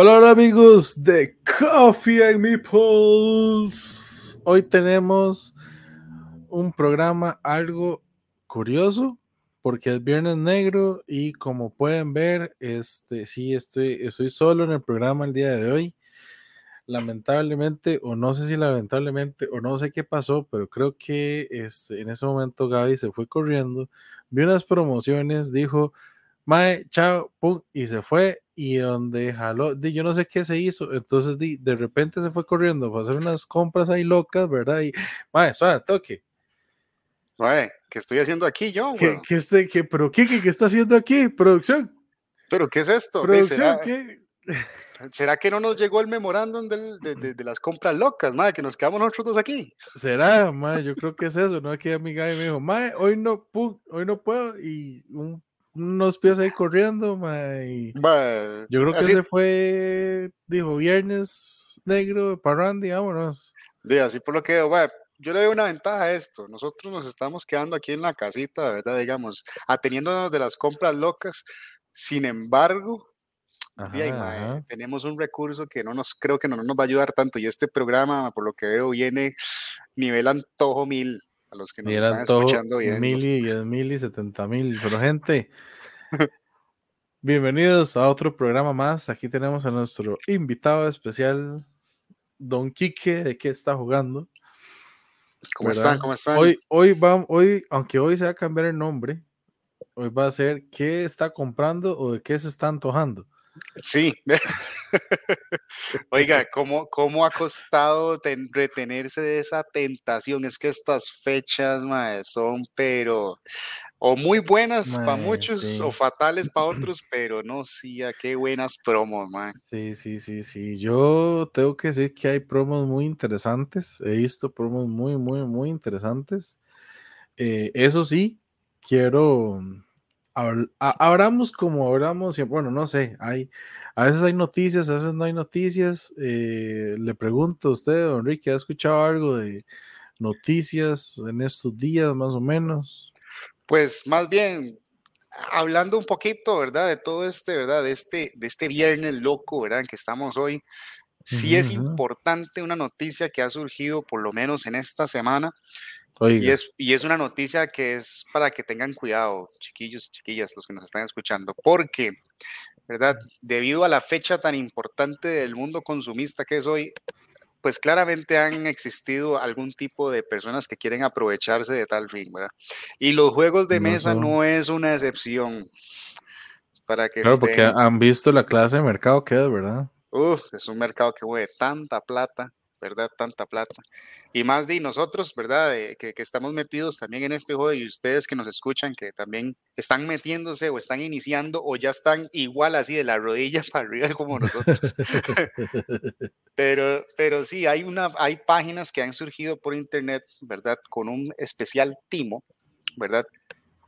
Hola, amigos de Coffee and Meeples. Hoy tenemos un programa algo curioso porque es Viernes Negro y como pueden ver, este sí estoy, estoy solo en el programa el día de hoy. Lamentablemente, o no sé si lamentablemente, o no sé qué pasó, pero creo que este, en ese momento Gaby se fue corriendo, vi unas promociones, dijo, Mae, chao, pum, y se fue. Y donde jaló, di, yo no sé qué se hizo. Entonces, di, de repente se fue corriendo para hacer unas compras ahí locas, ¿verdad? Y, Mae, suave, toque. Mae, ¿qué estoy haciendo aquí yo? ¿Qué, qué, este, qué, pero qué, qué, qué, está haciendo aquí? ¿Producción? ¿Pero qué es esto? ¿Producción? ¿Será, ¿Qué? ¿Será que no nos llegó el memorándum del, de, de, de, las compras locas, madre, que nos quedamos nosotros dos aquí? ¿Será, madre? Yo creo que es eso, ¿no? Aquí amiga me dijo, madre, hoy no, hoy no puedo, y un unos pies ahí corriendo, y bah, yo creo que así, se fue, dijo, viernes negro, parrandy, vámonos. De así por lo que, bah, yo le doy una ventaja a esto, nosotros nos estamos quedando aquí en la casita, ¿verdad? Digamos, ateniéndonos de las compras locas, sin embargo, Ajá, mae, tenemos un recurso que no nos, creo que no nos va a ayudar tanto, y este programa, por lo que veo, viene nivel antojo mil, a los que nos Y están escuchando viendo. mil y diez mil y setenta mil. Pero gente, bienvenidos a otro programa más. Aquí tenemos a nuestro invitado especial, Don Quique, de qué está jugando. ¿Cómo ¿verdad? están? ¿Cómo están? Hoy, hoy va, hoy, aunque hoy se va a cambiar el nombre, hoy va a ser qué está comprando o de qué se está antojando. Sí. Oiga, ¿cómo, ¿cómo ha costado ten, retenerse de esa tentación? Es que estas fechas, mae, son, pero, o muy buenas para muchos sí. o fatales para otros, pero no, sí, a qué buenas promos, mae. Sí, sí, sí, sí. Yo tengo que decir que hay promos muy interesantes. He visto promos muy, muy, muy interesantes. Eh, eso sí, quiero. Habl- a- Hablamos como hablamos, siempre. bueno, no sé, hay, a veces hay noticias, a veces no hay noticias. Eh, le pregunto a usted, don Enrique, ¿ha escuchado algo de noticias en estos días, más o menos? Pues más bien, hablando un poquito, ¿verdad? De todo este, ¿verdad? De este, de este viernes loco, ¿verdad? En que estamos hoy. Sí es Ujú, ujú. importante una noticia que ha surgido por lo menos en esta semana y es, y es una noticia que es para que tengan cuidado, chiquillos y chiquillas, los que nos están escuchando, porque, ¿verdad? Debido a la fecha tan importante del mundo consumista que es hoy, pues claramente han existido algún tipo de personas que quieren aprovecharse de tal fin, ¿verdad? Y los juegos de mesa no es una excepción para que Claro, porque han visto la clase de mercado que es, ¿verdad? Uf, es un mercado que mueve tanta plata, ¿verdad? Tanta plata. Y más de nosotros, ¿verdad? Que, que, estamos metidos también en este juego y ustedes que nos escuchan, que también están metiéndose o están iniciando o ya están igual así de la rodilla para arriba como nosotros. pero, pero sí, hay, una, hay páginas que han surgido por internet, ¿verdad? Con un especial timo, ¿verdad?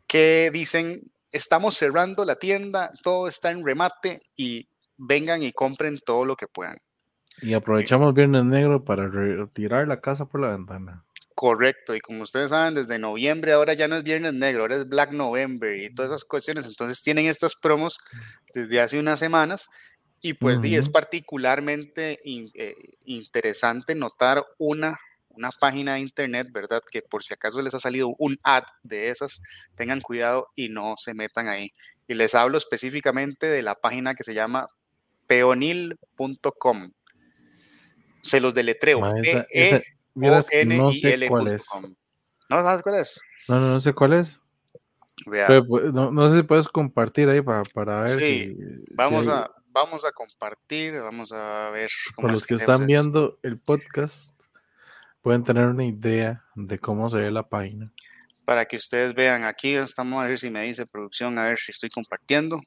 Que dicen, estamos cerrando la tienda, todo está en remate y vengan y compren todo lo que puedan. Y aprovechamos Viernes Negro para retirar la casa por la ventana. Correcto, y como ustedes saben, desde noviembre ahora ya no es Viernes Negro, ahora es Black November y todas esas cuestiones. Entonces tienen estas promos desde hace unas semanas y pues uh -huh. es particularmente in, eh, interesante notar una, una página de internet, ¿verdad? Que por si acaso les ha salido un ad de esas, tengan cuidado y no se metan ahí. Y les hablo específicamente de la página que se llama peonil.com. Se los deletreo. Ma, esa, esa, miras, no sé cuál es. ¿No sabes cuál es? No, no, no sé cuál es. Pero, pues, no, no, sé si puedes compartir ahí para, para ver sí, si, vamos, si hay... a, vamos a compartir, vamos a ver. Cómo Para los que están viendo el podcast, pueden tener una idea de cómo se ve la página. Para que ustedes vean, aquí estamos a ver si me dice producción, a ver si estoy compartiendo.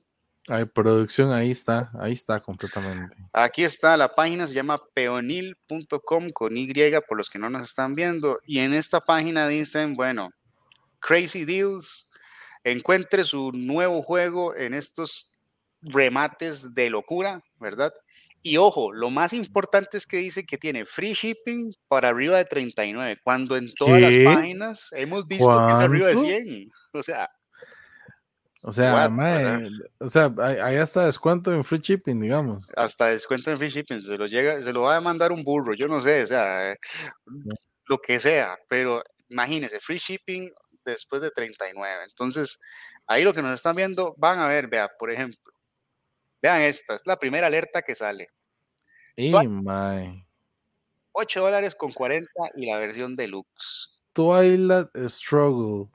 Hay producción, ahí está, ahí está completamente. Aquí está, la página se llama peonil.com con Y por los que no nos están viendo. Y en esta página dicen, bueno, Crazy Deals, encuentre su nuevo juego en estos remates de locura, ¿verdad? Y ojo, lo más importante es que dice que tiene free shipping para arriba de 39, cuando en todas ¿Qué? las páginas hemos visto ¿Cuánto? que es arriba de 100. O sea, O sea, mae, o sea, hay hasta descuento en free shipping, digamos. Hasta descuento en free shipping, se lo llega, se lo va a mandar un burro, yo no sé, o sea, eh, lo que sea, pero imagínense, free shipping después de 39. Entonces, ahí lo que nos están viendo, van a ver, vea, por ejemplo, vean esta, es la primera alerta que sale. Y my. 8 dólares con 40 y la versión deluxe. Twilight Struggle.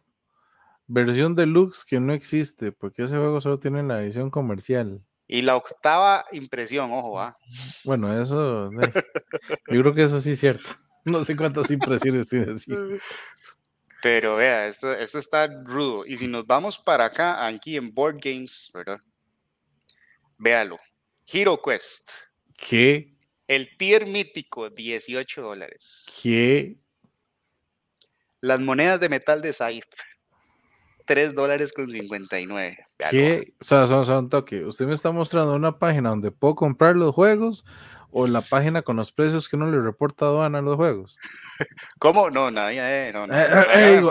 Versión deluxe que no existe, porque ese juego solo tiene la edición comercial. Y la octava impresión, ojo, ¿ah? Bueno, eso. yo creo que eso sí es cierto. No sé cuántas impresiones tiene así. Pero vea, esto, esto está rudo. Y si nos vamos para acá, aquí en Board Games, ¿verdad? Véalo. Hero Quest. ¿Qué? El tier mítico, 18 dólares. ¿Qué? Las monedas de metal de Scythe, 3 dólares con 59. ¿Qué? O sea, son, son toque. Usted me está mostrando una página donde puedo comprar los juegos o la página con los precios que uno le reporta a aduana a los juegos. ¿Cómo? No, nadie, no, no. A ver,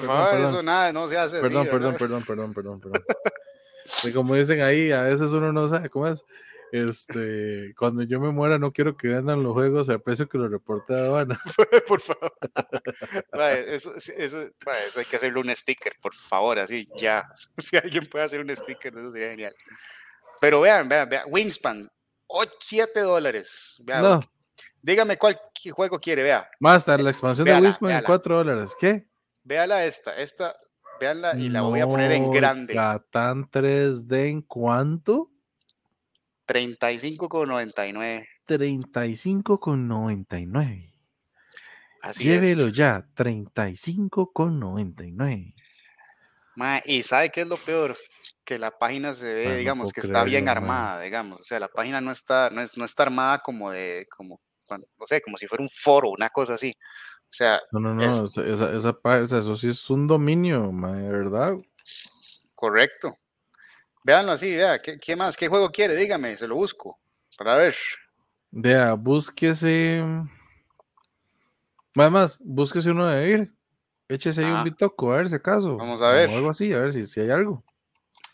por favor, eso nada, no se hace perdón, Perdón, perdón, perdón, perdón, perdón. como dicen ahí, a veces uno no sabe cómo es. Este, cuando yo me muera, no quiero que vendan los juegos al precio que lo reporte a aduana. por favor. eso, eso, eso, hay que hacerle un sticker, por favor, así ya. Si alguien puede hacer un sticker, eso sería genial. Pero vean, vean, vean, Wingspan, 7 dólares. No. Dígame cuál juego quiere, vea. Master, la expansión de Wingspan en 4 dólares. ¿Qué? Véala esta, esta, véanla y la voy a poner en grande. Catán 3D en cuánto? 35,99. 35,99. Así Llévelo ya, 35,99. Y ¿sabe qué es lo peor? que la página se ve, digamos, que está bien armada, digamos. O sea, la página no está, no, es, no está armada como de, como, no sé, como si fuera un foro, una cosa así. O sea, no, no, no, esa, esa, eso sí es un dominio, de verdad. Correcto. Véanlo así, vea, ¿qué, ¿qué, más? ¿Qué juego quiere? Dígame, se lo busco. Para ver. Vea, búsquese. Además, búsquese uno de ir. Échese ahí un bitoco, a ver si acaso. Vamos a ver. O algo así, a ver si, si hay algo.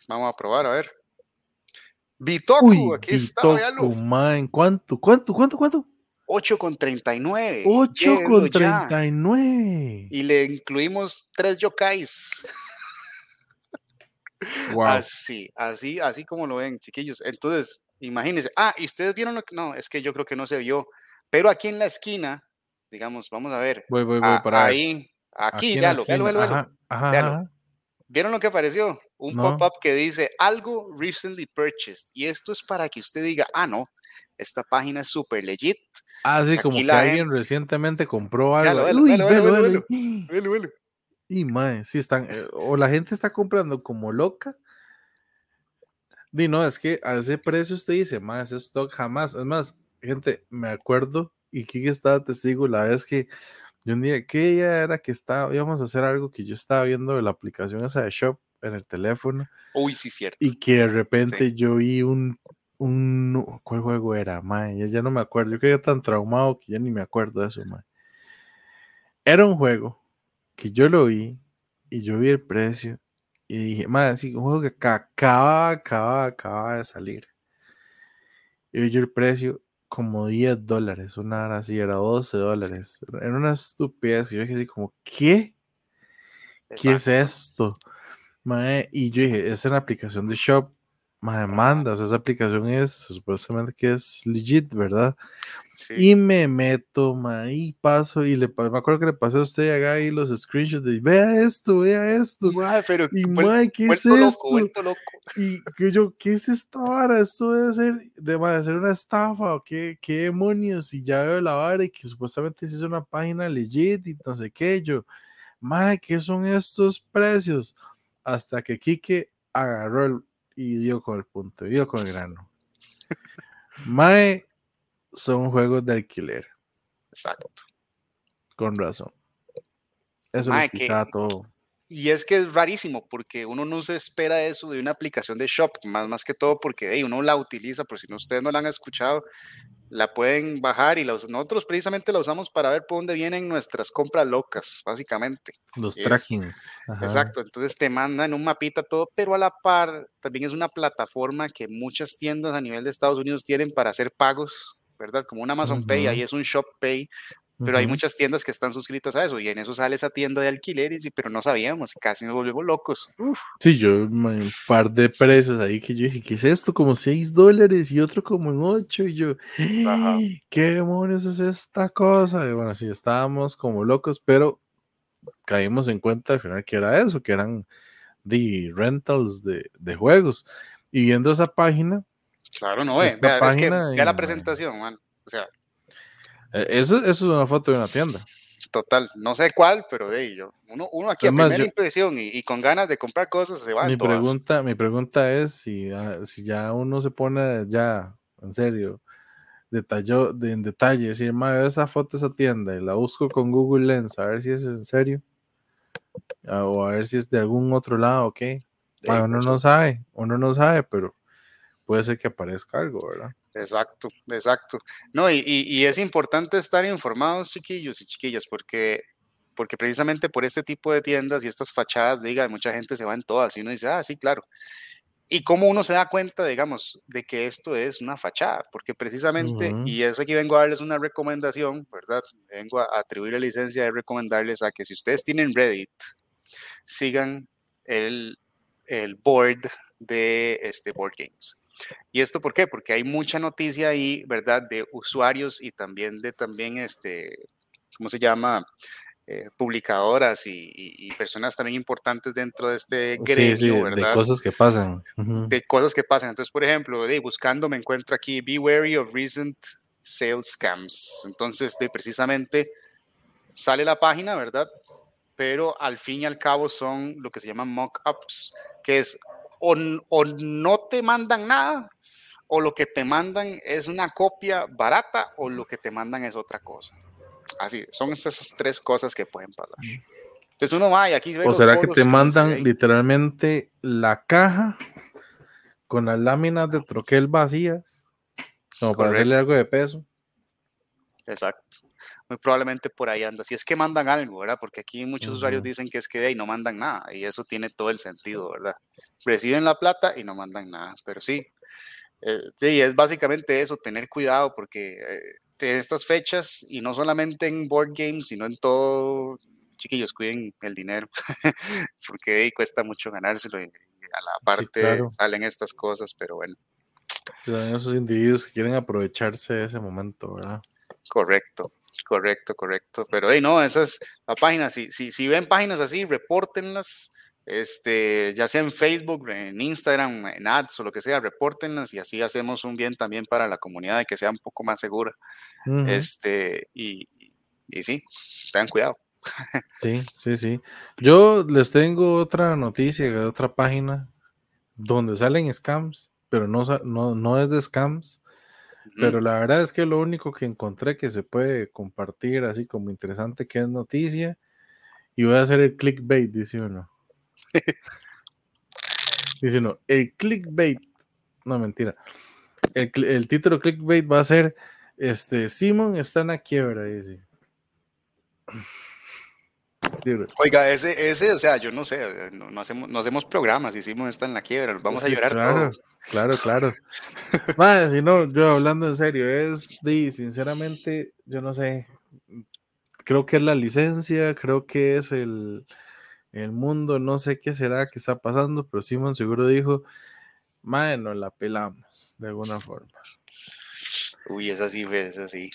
Vamos a probar, a ver. Bitoku, aquí Bitoku, está, man. ¿Cuánto? ¿Cuánto? ¿Cuánto? ¿Cuánto? 8 con 39. 8 con 39. Y le incluimos tres yokais. Wow. Así, así, así como lo ven, chiquillos. Entonces, imagínense. Ah, y ustedes vieron lo que. No, es que yo creo que no se vio. Pero aquí en la esquina, digamos, vamos a ver. Voy, voy, voy, para Ahí, aquí, aquí véalo, véalo, véalo, ajá. ¿Vieron lo que apareció? Un pop-up que dice algo recently purchased. Y esto es para que usted diga, ah, no, esta página es súper legit. Ah, sí, como que alguien recientemente compró algo. Y mae, sí están, eh, o la gente está comprando como loca. Di, no, es que a ese precio usted dice, más ese stock jamás. Es más, gente, me acuerdo, y Kiki estaba testigo la vez que yo un día, ¿qué día era que estaba, íbamos a hacer algo que yo estaba viendo de la aplicación esa de Shop en el teléfono? Uy, sí, cierto. Y que de repente yo vi un, un, ¿cuál juego era, mae? Ya no me acuerdo, yo quedé tan traumado que ya ni me acuerdo de eso, mae. Era un juego que yo lo vi y yo vi el precio y dije, mae, sí, un juego que acaba, acaba, acaba de salir. Y vi el precio como 10 dólares, una hora así, era 12 dólares. Era una estupidez. Y yo dije así como, ¿qué? ¿Qué es esto? y yo dije, es una aplicación de Shop. Madre, manda, esa aplicación es supuestamente que es legit, ¿verdad? Y me meto, ma, y paso, y le me acuerdo que le pasé a usted acá ahí los screenshots de vea esto, vea esto. pero y ma, ¿qué es esto? Y que yo, ¿qué es esta vara? Esto debe ser, debe ser una estafa, o qué, qué demonios, y ya veo la vara y que supuestamente es una página legit y no sé qué, yo, ma, ¿qué son estos precios? Hasta que Kike agarró el, y dio con el punto, dio con el grano. Mae, son juegos de alquiler. Exacto. Con razón. Eso es todo. Y es que es rarísimo porque uno no se espera eso de una aplicación de shop, más, más que todo porque uno la utiliza, por si no, ustedes no la han escuchado, la pueden bajar y nosotros precisamente la usamos para ver por dónde vienen nuestras compras locas, básicamente. Los trackings. Exacto, entonces te mandan un mapita todo, pero a la par también es una plataforma que muchas tiendas a nivel de Estados Unidos tienen para hacer pagos, ¿verdad? Como un Amazon Pay, ahí es un Shop Pay, pero hay muchas tiendas que están suscritas a eso y en eso sale esa tienda de alquileres, y, pero no sabíamos, casi nos volvimos locos. Sí, yo un par de precios ahí que yo dije, ¿qué es esto? Como 6 dólares y otro como en 8 y yo, ¿qué demonios es esta cosa? Y bueno, sí, estábamos como locos, pero caímos en cuenta al final que era eso, que eran de rentals de, de juegos. Y viendo esa página. Claro, no, eh, vea, es que, vea la presentación, man. O sea, eh, eso, eso es una foto de una tienda. Total, no sé cuál, pero de ello. Uno, uno aquí a primera impresión y, con ganas de comprar cosas se va. Mi pregunta, mi pregunta es si, ah, si ya uno se pone ya, en serio, detalló, de, en detalle, decir, madre, esa foto, esa tienda, y la busco con Google Lens, a ver si es en serio, ah, o a ver si es de algún otro lado, ok. uno no sabe, uno no sabe, pero puede ser que aparezca algo, ¿verdad? Exacto, exacto. No, y, y, es importante estar informados, chiquillos y chiquillas, porque, porque precisamente por este tipo de tiendas y estas fachadas, diga, mucha gente se va en todas y uno dice, ah, sí, claro. Y cómo uno se da cuenta, digamos, de que esto es una fachada, porque precisamente, y eso aquí vengo a darles una recomendación, ¿verdad? Vengo a atribuir la licencia de recomendarles a que si ustedes tienen Reddit, sigan el, el board de este Board Games. ¿Y esto por qué? Porque hay mucha noticia ahí, ¿verdad? De usuarios y también de también, este, ¿cómo se llama? Eh, publicadoras y, personas también importantes dentro de este gremio, ¿verdad? De cosas que pasan. De cosas que pasan. Entonces, por ejemplo, de, buscando me encuentro aquí, be wary of recent sales scams. Entonces, de, precisamente sale la página, ¿verdad? Pero al fin y al cabo son lo que se llaman mock-ups, que es o, no te mandan nada, o lo que te mandan es una copia barata, o lo que te mandan es otra cosa. Así, son esas tres cosas que pueden pasar. Entonces uno va y aquí O será que te mandan literalmente la caja con las láminas de troquel vacías, como para hacerle algo de peso. Exacto muy probablemente por ahí anda. Si es que mandan algo, ¿verdad? Porque aquí muchos usuarios dicen que es que de ahí no mandan nada y eso tiene todo el sentido, ¿verdad? Reciben la plata y no mandan nada, pero sí. Eh, sí, es básicamente eso, tener cuidado porque eh, estas fechas y no solamente en board games, sino en todo, chiquillos, cuiden el dinero porque ahí cuesta mucho ganárselo y a la parte salen estas cosas, pero bueno. Son esos individuos que quieren aprovecharse de ese momento, ¿verdad? Correcto. Correcto, correcto. Pero hey, no, esa es la página. Si, si, si ven páginas así, repórtenlas. Este, ya sea en Facebook, en Instagram, en ads o lo que sea, repórtenlas y así hacemos un bien también para la comunidad de que sea un poco más segura. Este, y, y sí, tengan cuidado. Sí, sí, sí. Yo les tengo otra noticia de otra página donde salen scams, pero no, no, no es de scams, pero la verdad es que lo único que encontré que se puede compartir así como interesante que es noticia, y voy a hacer el clickbait, dice uno. dice uno, el clickbait, no mentira, el, título clickbait va a ser, este, Simon está en la quiebra, dice. Oiga, ese, ese, o sea, yo no sé, no, hacemos, no hacemos programas está en la quiebra, vamos a llorar todos. Claro, claro. Si no, yo hablando en serio, es de, sinceramente, yo no sé, creo que es la licencia, creo que es el, el mundo, no sé qué será que está pasando, pero Simon seguro dijo, madre, nos la pelamos, de alguna forma. Uy, es así, es así.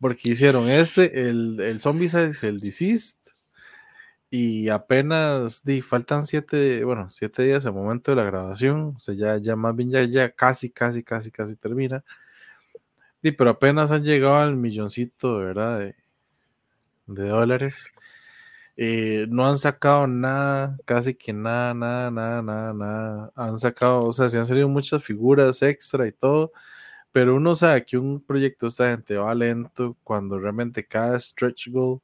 Porque hicieron este, el, el es el Deceased, y apenas di, faltan siete, bueno, siete días al momento de la grabación, o sea, ya, ya más bien ya, ya casi, casi, casi, casi termina. Y pero apenas han llegado al milloncito, ¿verdad? De, de dólares. Eh, no han sacado nada, casi que nada, nada, nada, nada, nada. Han sacado, o sea, se han salido muchas figuras extra y todo, pero uno sabe que un proyecto esta gente va lento cuando realmente cada stretch goal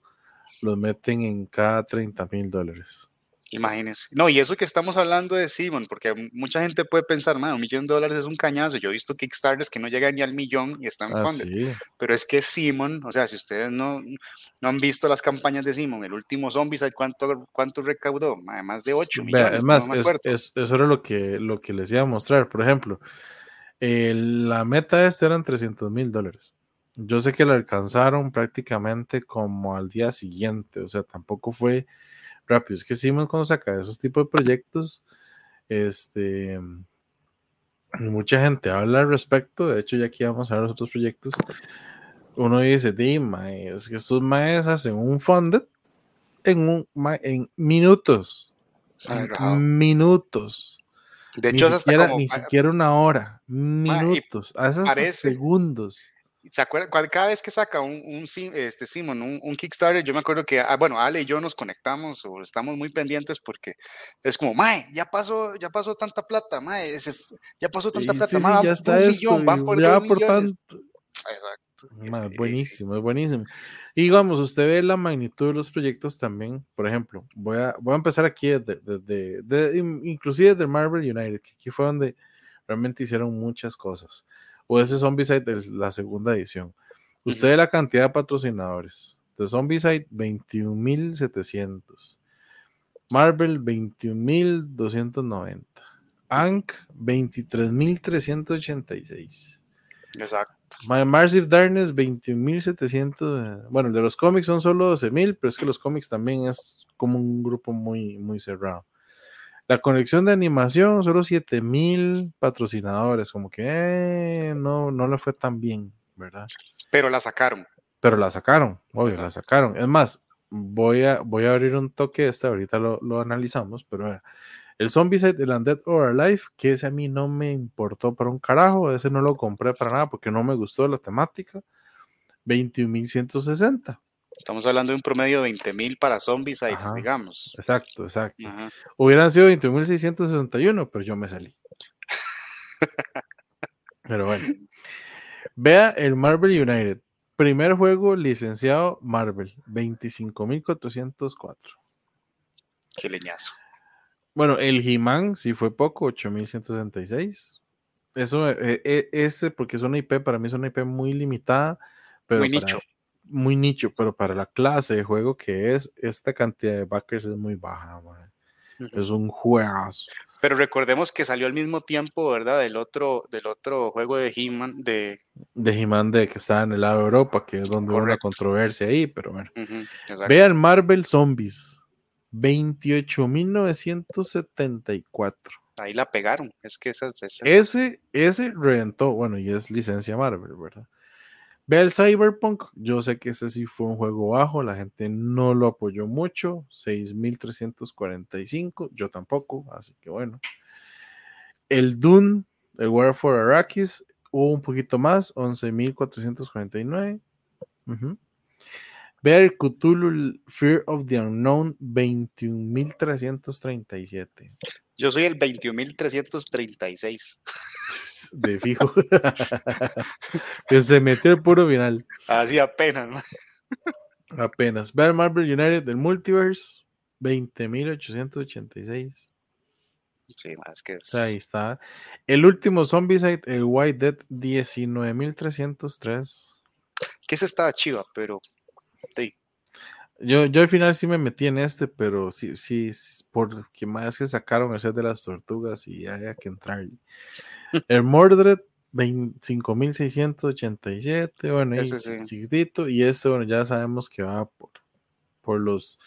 los meten en cada 30 mil dólares. Imagínense. No, y eso que estamos hablando de Simon, porque mucha gente puede pensar, man, un millón de dólares es un cañazo. Yo he visto Kickstarters que no llegan ni al millón y están Ah, sí. Pero es que Simon, o sea, si ustedes no, no han visto las campañas de Simon, el último Zombicide, ¿cuánto, cuánto recaudó? Más de 8 Vea, millones, es más, no me es- acuerdo. es- eso era lo que, lo que les iba a mostrar. Por ejemplo, la meta esta eran 300 mil dólares. Yo sé que la alcanzaron prácticamente como al día siguiente, o sea, tampoco fue rápido. Es que Simon cuando saca esos tipos de proyectos, este, mucha gente habla al respecto. De hecho, ya aquí vamos a ver los otros proyectos. Uno dice, Dima, es que estos maes hacen un funded en, un, en minutos. En minutos. De Ni hecho, hasta siquiera, como, ni siquiera una hora, minutos, hasta parece- segundos. ¿Se acuerdan? Cada vez que saca un, un este Simon, un, un Kickstarter, yo me acuerdo que, ah, bueno, Ale y yo nos conectamos o estamos muy pendientes porque es como, mae, ya pasó, ya pasó tanta plata, mae, ese ya pasó tanta plata, sí, sí, mae, van ya está un esto, millón, van por ya por tanto. Exacto. Sí, sí. buenísimo, es buenísimo. Y digamos, usted ve la magnitud de los proyectos también. Por ejemplo, voy a, voy a empezar aquí desde, desde- de- in- inclusive desde Marvel United, que aquí fue donde realmente hicieron muchas cosas. O ese Zombicide es la segunda edición. Usted ve la cantidad de patrocinadores. De Zombicide, 21.700. Marvel, 21.290. Ank, 23.386. Exacto. My Massive Darkness 21.700. eh, Bueno, el de los cómics son solo 12.000, pero es que los cómics también es como un grupo muy, muy cerrado. La conexión de animación, solo 7.000 patrocinadores, como que eh, no, no le fue tan bien, ¿verdad? Pero la sacaron. Pero la sacaron, obvio, la sacaron. Es más, voy a, voy a abrir un toque este, ahorita lo, lo analizamos, pero vea, el Zombicide, el Undead or Alive, que ese a mí no me importó para un carajo, ese no lo compré para nada porque no me gustó la temática. 21.160. Estamos hablando de un promedio de 20 mil para Zombicides, Ajá. digamos. Exacto, exacto. Ajá. Hubieran sido 21.661, pero yo me salí. pero bueno. Vea el Marvel United. Primer juego licenciado Marvel, 25.404. Qué leñazo. Bueno, el He-Man sí fue poco, 8166. Eso, eh, eh, ese, porque es una IP, para mí es una IP muy limitada, pero Muy para- nicho. Muy nicho, pero para la clase de juego que es, esta cantidad de backers es muy baja, man. Es un juegazo. Pero recordemos que salió al mismo tiempo, ¿verdad? Del otro, del otro juego de He-Man, de... De He-Man de que está en el lado de Europa, que es donde hubo una controversia ahí, pero bueno. Ujú, exacto. Vean Marvel Zombies, 28.974. Ahí la pegaron. Es que esa, esa- Ese, ese reventó, bueno, y es licencia Marvel, ¿verdad? Ve el Cyberpunk, yo sé que ese sí fue un juego bajo, la gente no lo apoyó mucho, 6.345, yo tampoco, así que bueno. El Dune, el War for Arrakis, hubo un poquito más, 11.449. Ujú. Ve el Cthulhu Fear of the Unknown, 21.337. Yo soy el 21.336. De fijo. que se metió el puro final. Así apenas, ¿no? Apenas. Ver Marvel United del Multiverse. 20.886. Sí, más que es... ahí está. El último Zombicide, el White Dead, 19.303. Que ese estaba chiva, pero... Sí, Yo, yo al final sí me metí en este, pero sí, sí, porque más que sacaron el set de las tortugas y había que entrar. El Mordred, 25.687, bueno, Ese sí. chiquitito, y este, bueno, ya sabemos que va por, por los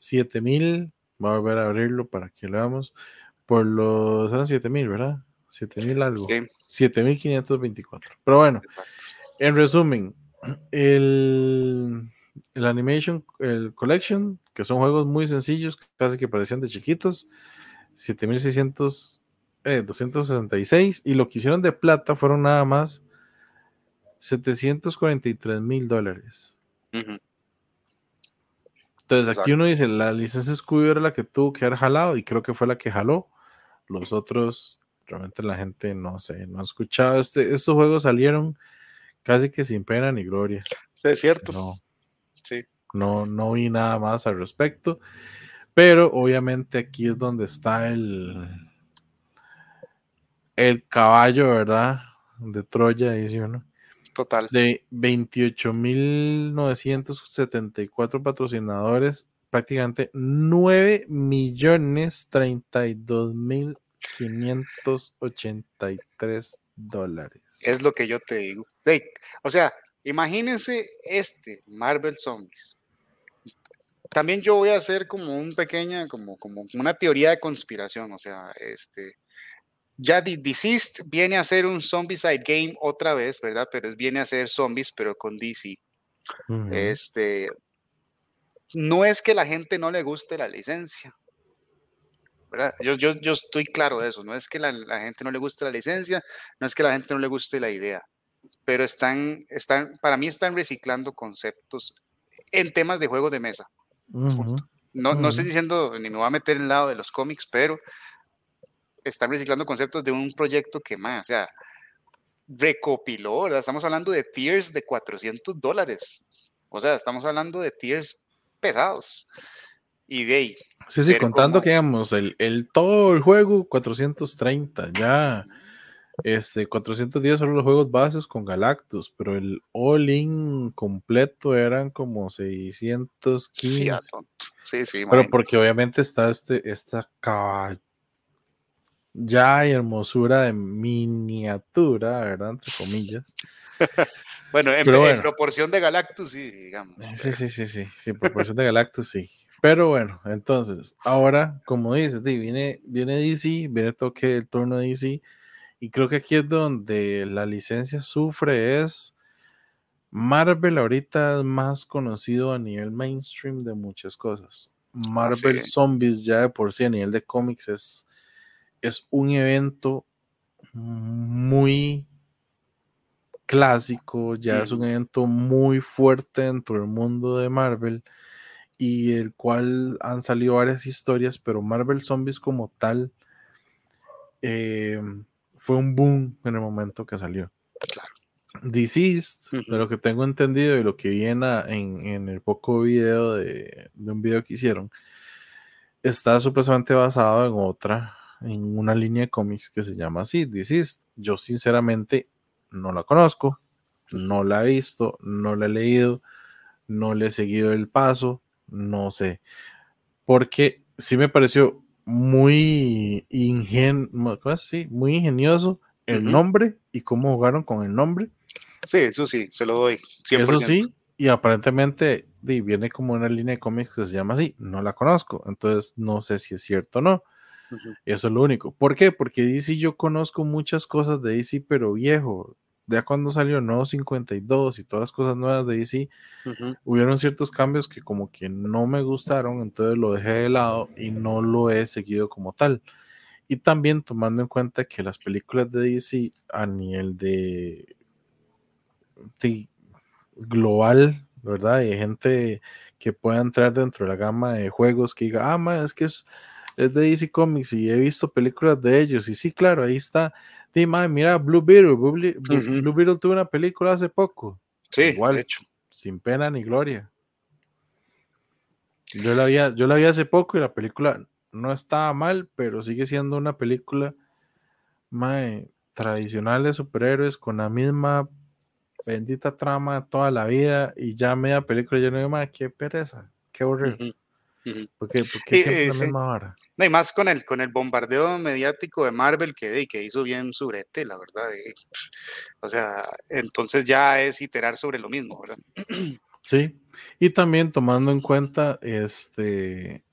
7.000, voy a volver a abrirlo para que lo veamos, por los, eran 7.000, ¿verdad? 7.000 algo, sí, 7.524, pero bueno, exacto. en resumen, el, el Animation, el Collection, que son juegos muy sencillos, casi que parecían de chiquitos, 7600, eh, 266, y lo que hicieron de plata fueron nada más 743 mil dólares. Entonces aquí uno dice, la licencia Scooby era la que tuvo que haber jalado, y creo que fue la que jaló. Los otros, realmente la gente no sé, no ha escuchado. Este, estos juegos salieron casi que sin pena ni gloria. Es cierto. No, Sí. no, no vi nada más al respecto. Pero obviamente aquí es donde está el, el caballo, ¿verdad? De Troya, dice uno. Total. De 28.974 patrocinadores, prácticamente 9 millones 32 mil 583 dólares. Es lo que yo te digo. o sea, imagínense este Marvel Zombies. También yo voy a hacer como un pequeña, como, como una teoría de conspiración. O sea, este, ya Deceased viene a ser un Zombicide game otra vez, ¿verdad? Pero es, viene a ser zombies, pero con DC. Este, no es que la gente no le guste la licencia. ¿verdad? Yo, yo, yo estoy claro de eso. No es que la, la, gente no le guste la licencia, no es que la gente no le guste la idea. Pero están, están, para mí están reciclando conceptos en temas de juegos de mesa. no, no estoy diciendo, ni me voy a meter en el lado de los cómics, pero están reciclando conceptos de un proyecto que más, o sea, recopiló, ¿verdad? Estamos hablando de tiers de 400 dólares. O sea, estamos hablando de tiers pesados. Y de ahí. Sí, sí, contando que digamos, el, el, todo el juego 430, ya este 410 son los juegos bases con Galactus, pero el all-in completo eran como 615. Sí, sí, pero porque obviamente está este, esta ya hay hermosura de miniatura, ¿verdad? Entre comillas. bueno, en, proporción de Galactus, sí, digamos. Sí, sí, sí, sí, sí, en proporción de Galactus, sí. Pero bueno, entonces, ahora, como dices, viene, viene DC, viene toque el turno de DC, y creo que aquí es donde la licencia sufre, es Marvel ahorita es más conocido a nivel mainstream de muchas cosas. Marvel Zombies ya de por sí a nivel de cómics es es un evento muy clásico, ya es un evento muy fuerte dentro del mundo de Marvel y el cual han salido varias historias, pero Marvel Zombies como tal eh, fue un boom en el momento que salió. Claro. Deceased, de lo que tengo entendido y lo que vi en, en, el poco video de, de, un video que hicieron, está supuestamente basado en otra en una línea de cómics que se llama así, Deceased. Yo sinceramente no la conozco, no la he visto, no la he leído, no le he seguido el paso, no sé. Porque sí me pareció muy, ingen sí, muy ingenioso el nombre y cómo jugaron con el nombre. Sí, eso sí, se lo doy. Eso sí, y aparentemente viene como una línea de cómics que se llama así, no la conozco, entonces no sé si es cierto o no. Eso es lo único. ¿Por qué? Porque DC yo conozco muchas cosas de DC, pero viejo. Ya cuando salió No 52 y todas las cosas nuevas de DC, hubieron ciertos cambios que como que no me gustaron, entonces lo dejé de lado y no lo he seguido como tal. Y también tomando en cuenta que las películas de DC a nivel de, de global, ¿verdad? Y gente que pueda entrar dentro de la gama de juegos que diga, ah, es que es es de DC Comics y he visto películas de ellos. Y sí, claro, ahí está. Dime, mira, Blue Beetle. Blue, Beetle tuvo una película hace poco. Sí, Igual, de hecho. Sin pena ni gloria. Yo la, vi, yo la vi hace poco y la película no estaba mal, pero sigue siendo una película tradicional de superhéroes con la misma bendita trama toda la vida y ya media película yo no digo, qué pereza, qué horrible. Porque, siempre la misma vara. No, y más con el, con el bombardeo mediático de Marvel que, que hizo bien su brete, la verdad. o sea, entonces ya es iterar sobre lo mismo, ¿verdad? Sí, y también tomando en cuenta este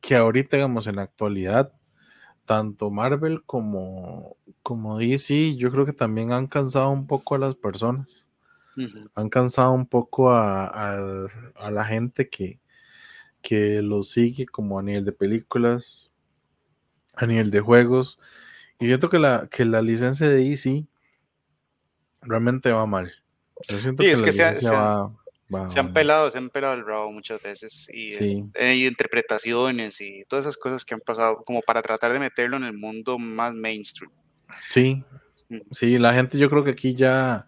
que ahorita, digamos, en la actualidad, tanto Marvel como, como DC, yo creo que también han cansado un poco a las personas. Han cansado un poco a, a la gente que, que lo sigue como a nivel de películas, a nivel de juegos. Y siento que la, que la licencia de DC realmente va mal. Yo siento sí, que es que se, han pelado, se han pelado el rabo muchas veces. Y hay interpretaciones y todas esas cosas que han pasado como para tratar de meterlo en el mundo más mainstream. Sí, sí, la gente yo creo que aquí ya,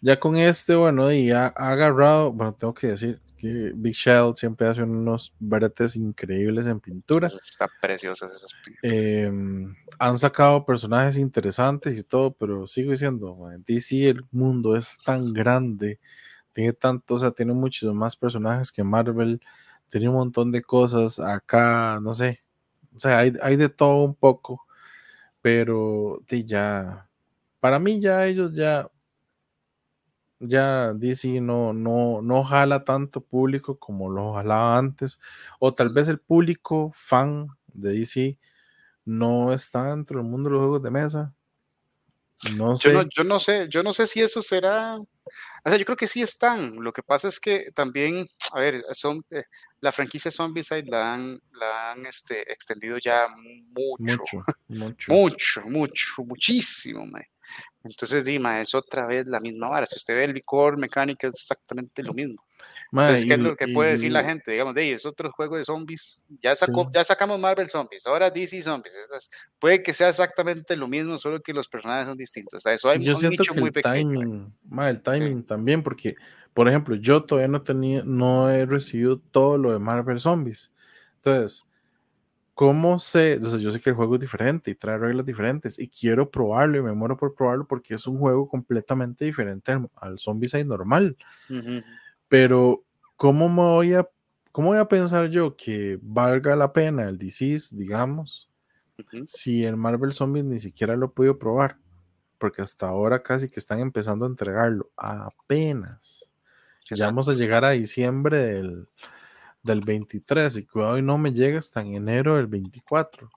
ya con este, bueno, y ha, ha agarrado, bueno, tengo que decir, que Big Shell siempre hace unos bretes increíbles en pintura. Está preciosas esas pinturas. Em, han sacado personajes interesantes y todo, pero sigo diciendo, DC el mundo es tan grande, tiene tanto, o sea, tiene muchos más personajes que Marvel, tiene un montón de cosas acá, no sé, o sea, hay, hay de todo un poco, pero ya, para mí ya ellos ya ya DC no, no, no jala tanto público como lo jalaba antes, o tal vez el público fan de DC no está dentro del mundo de los juegos de mesa. No sé. Yo no, yo no sé, yo no sé si eso será. O sea, yo creo que sí están. Lo que pasa es que también, a ver, son eh, la franquicia Zombicide la han, la han este, extendido ya mucho, mucho, mucho, mucho, muchísimo. Man. Entonces, Dima, es otra vez la misma vara. Si usted ve el licor mecánica, es exactamente lo mismo. Entonces, ¿qué es lo que puede decir la gente? Digamos, de es otro juego de zombies. Ya, sacó, ya sacamos Marvel Zombies, ahora DC Zombies. puede que sea exactamente lo mismo, solo que los personajes son distintos. eso hay yo siento que el Timing, el timing también, porque, por ejemplo, yo todavía no tenía, no he recibido todo lo de Marvel Zombies. Entonces, ¿Cómo sé? O yo sé que el juego es diferente y trae reglas diferentes y quiero probarlo y me muero por probarlo porque es un juego completamente diferente al, al Zombicide normal. Pero, ¿cómo me voy a, cómo voy a pensar yo que valga la pena el Disease, digamos, si el Marvel Zombies ni siquiera lo he podido probar? Porque hasta ahora casi que están empezando a entregarlo. Apenas. Ya vamos a llegar a diciembre del del 23 y cuidado y no me llega hasta en enero del 24.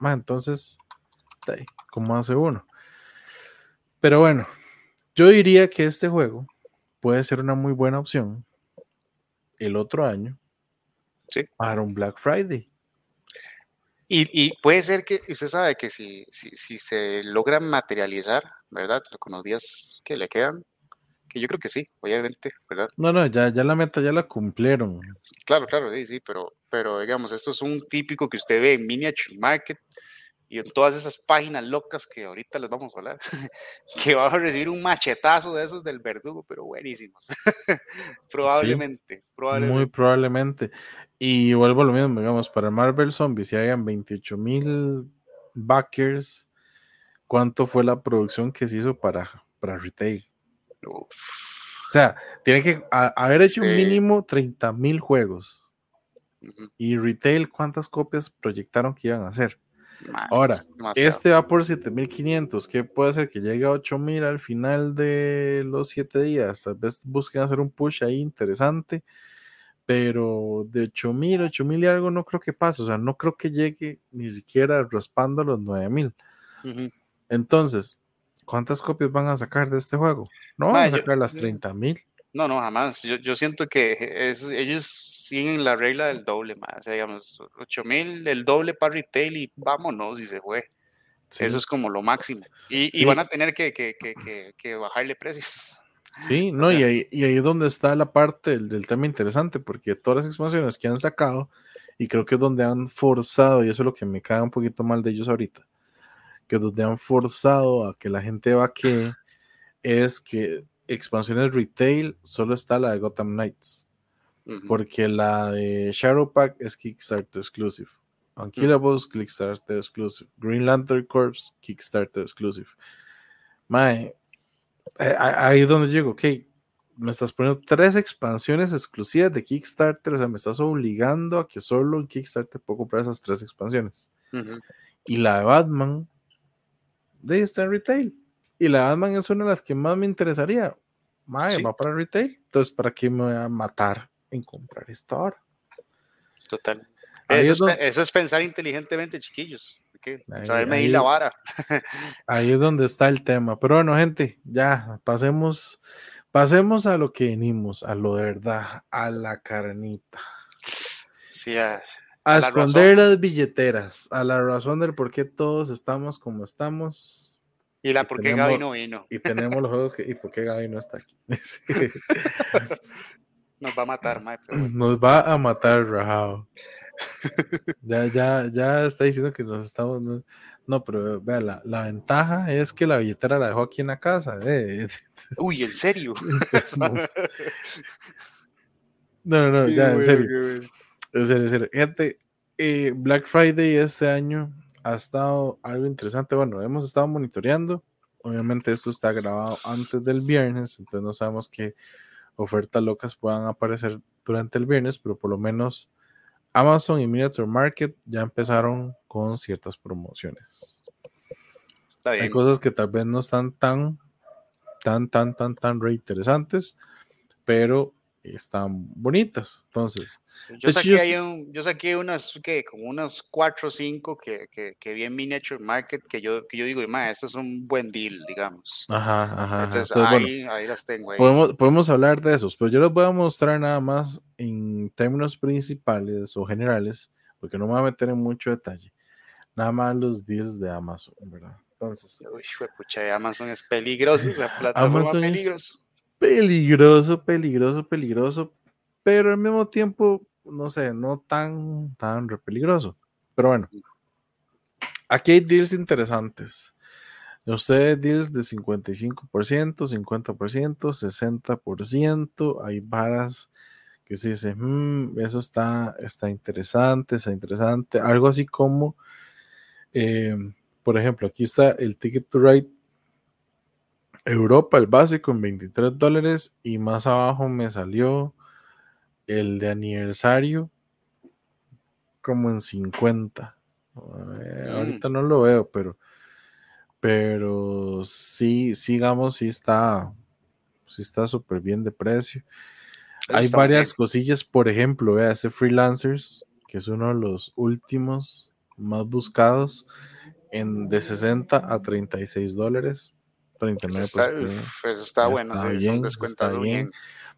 entonces, ¿cómo hace uno? Pero bueno, yo diría que este juego puede ser una muy buena opción el otro año para un Black Friday. Y, puede ser que usted sabe que si, si, si se logra materializar, ¿verdad? Con los días que le quedan, yo creo que sí, obviamente, ¿verdad? No, no, ya, ya la meta ya la cumplieron. Claro, claro, sí, sí, pero, pero digamos, esto es un típico que usted ve en Miniature Market y en todas esas páginas locas que ahorita les vamos a hablar, que va a recibir un machetazo de esos del verdugo, pero buenísimo. probablemente, probablemente. Muy probablemente. Y vuelvo a lo mismo, digamos, para Marvel Zombies, si hayan 28 mil backers, ¿cuánto fue la producción que se hizo para, para retail? O sea, tiene que haber hecho un mínimo 30 mil juegos. Y retail, ¿cuántas copias proyectaron que iban a hacer? Ahora, este va por 7500. ¿Qué puede ser que llegue a 8000 al final de los 7 días? Tal vez busquen hacer un push ahí interesante, pero de 8000, 8000 y algo no creo que pase. O sea, no creo que llegue ni siquiera raspando los 9000. Entonces, ¿Cuántas copias van a sacar de este juego? No van a sacar las 30 mil. No, no, jamás. Yo, yo siento que es, ellos siguen la regla del doble más. O sea, digamos, 8 mil, el doble para retail y vámonos y se fue. Eso es como lo máximo. Y, y van a tener que, que, que, que bajarle precio. Sí, no, y, ahí, y ahí es donde está la parte del, del, tema interesante, porque todas las expansiones que han sacado, y creo que es donde han forzado, y eso es lo que me cae un poquito mal de ellos ahorita, que donde han forzado a que la gente vaquee es que expansiones retail solo está la de Gotham Knights. Porque la de Shadowpack es Kickstarter exclusive. Unkillables, Kickstarter exclusive. Green Lantern Corps, Kickstarter exclusive. Mae, eh, ahí es donde llego, ok, me estás poniendo tres expansiones exclusivas de Kickstarter, o sea, me estás obligando a que solo en Kickstarter puedo comprar esas tres expansiones. Y la de Batman de está en retail. Y la Batman es una de las que más me interesaría. Mae, va para retail. Entonces, ¿para qué me voy a matar en comprar esto ahora? Total. Eso es, pensar inteligentemente, chiquillos. saber medir la vara. ahí es donde está el tema. Pero bueno, gente, ya pasemos, pasemos a lo que venimos, a lo de verdad, a la carnita. Sí, a, a, esconder las billeteras, a la razón del por qué todos estamos como estamos. Y la por qué Gaby no vino. Y tenemos los juegos que, y por qué Gaby no está aquí. Nos va a matar, Mike. Nos va a matar, Rajao. ya, ya, ya está diciendo que nos estamos. No, pero vea, la, la, ventaja es que la billetera la dejó aquí en la casa. Eh. Uy, ¿en serio? No, no, ya, en serio. En serio. Gente, eh, Black Friday este año ha estado algo interesante. Bueno, hemos estado monitoreando. Obviamente esto está grabado antes del viernes, entonces no sabemos qué ofertas locas puedan aparecer durante el viernes, pero por lo menos Amazon y Miniature Market ya empezaron con ciertas promociones. Hay cosas que tal vez no están tan, tan, tan, tan, tan reinteresantes, pero están bonitas. Entonces, yo saqué, un, yo saqué unas, que como unas 4 o 5 que, que, que, vi en Miniature Market que yo, que yo digo, esto es un buen deal, digamos. Ajá, ajá. Entonces, ahí, ahí, las tengo. Ahí. Podemos, podemos hablar de esos, pero yo les voy a mostrar nada más en términos principales o generales, porque no me voy a meter en mucho detalle. Nada más los deals de Amazon, ¿verdad? Entonces. Uy, pucha, Amazon es peligroso, esa plataforma Amazon peligroso peligroso, peligroso, peligroso, pero al mismo tiempo, no sé, no tan, tan peligroso. Pero bueno, aquí hay deals interesantes. Ustedes deals de 55%, 50%, 60%. Hay varas que se dice, hmm, eso está, está interesante, está interesante. Algo así como, eh, por ejemplo, aquí está el Ticket to Ride Europa, el básico en 23 dólares y más abajo me salió el de aniversario como en 50. Mm. Ahorita no lo veo, pero pero sí, sigamos, sí está sí está súper bien de precio. Hay varias cosillas, por ejemplo, vea ese Freelancers, que es uno de los últimos más buscados en de 60 a 36 dólares 39 está, eso está bueno, está bien, está bien.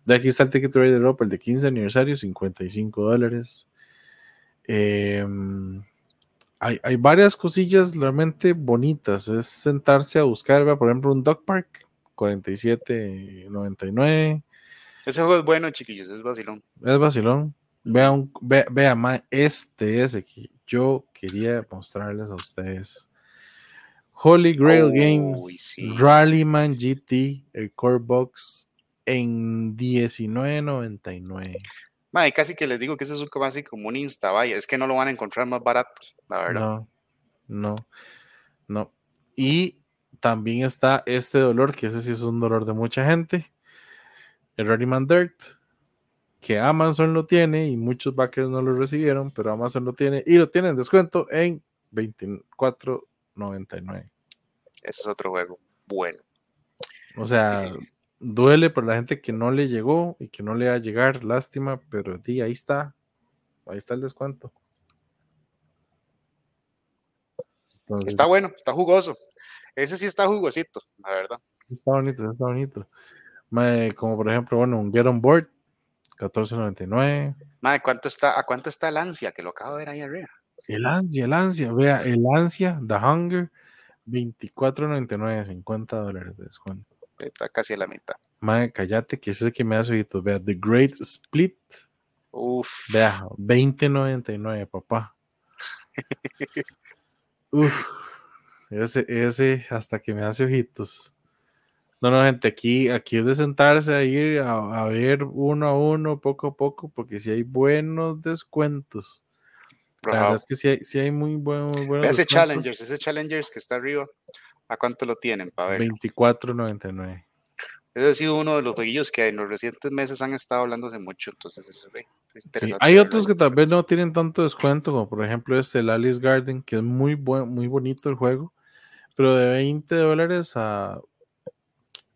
De aquí está el Ticket to Ride Europa, el de 15 aniversario, 55 dólares. Em, hay, hay, varias cosillas realmente bonitas. Es sentarse a buscar, por ejemplo, un Dog Park, 47.99. Ese juego es bueno, chiquillos, es vacilón. Es vacilón. Vea, un, vea, este es que yo quería mostrarles a ustedes. Holy Grail Games, Rallyman GT, el Core Box en 19.99. Madre, casi que les digo que ese es un así como un insta, vaya, es que no lo van a encontrar más barato, la verdad. No, no, no. Y también está este dolor, que ese sí es un dolor de mucha gente, el Rallyman Dirt, que Amazon lo tiene y muchos backers no lo recibieron, pero Amazon lo tiene y lo tiene en descuento en 24 99. Ese es otro juego bueno. O sea, duele por la gente que no le llegó y que no le va a llegar, lástima, pero di, ahí está. Ahí está el descuento. está bueno, está jugoso. Ese sí está jugosito, la verdad. Está bonito, está bonito. como por ejemplo, bueno, un Get On Board, 14.99. Madre, ¿cuánto está, ¿a cuánto está el ansia? Que lo acabo de ver ahí arriba. El ansia, el ansia, vea, el ansia, The Hunger, 24.99, 50 dólares de descuento. Está casi a la mitad. Madre, cállate, que ese es el que me hace oído. Vea, The Great Split. Uf. Vea, 20.99, papá. Uf. Ese, ese hasta que me hace ojitos. No, no, gente, aquí, aquí es de sentarse a ir a, a, ver uno a uno, poco a poco, porque si hay buenos descuentos. La verdad es que sí hay, muy buenos. ese Challengers, ese Challengers que está arriba, ¿a cuánto lo tienen? Para ver. 24.99. Ese ha sido uno de los jueguillos que en los recientes meses han estado hablándose mucho, entonces eso es interesante. hay otros que tal vez no tienen tanto descuento, como por ejemplo este, el Alice Garden, que es muy, buen, muy bonito el juego, pero de 20 dólares a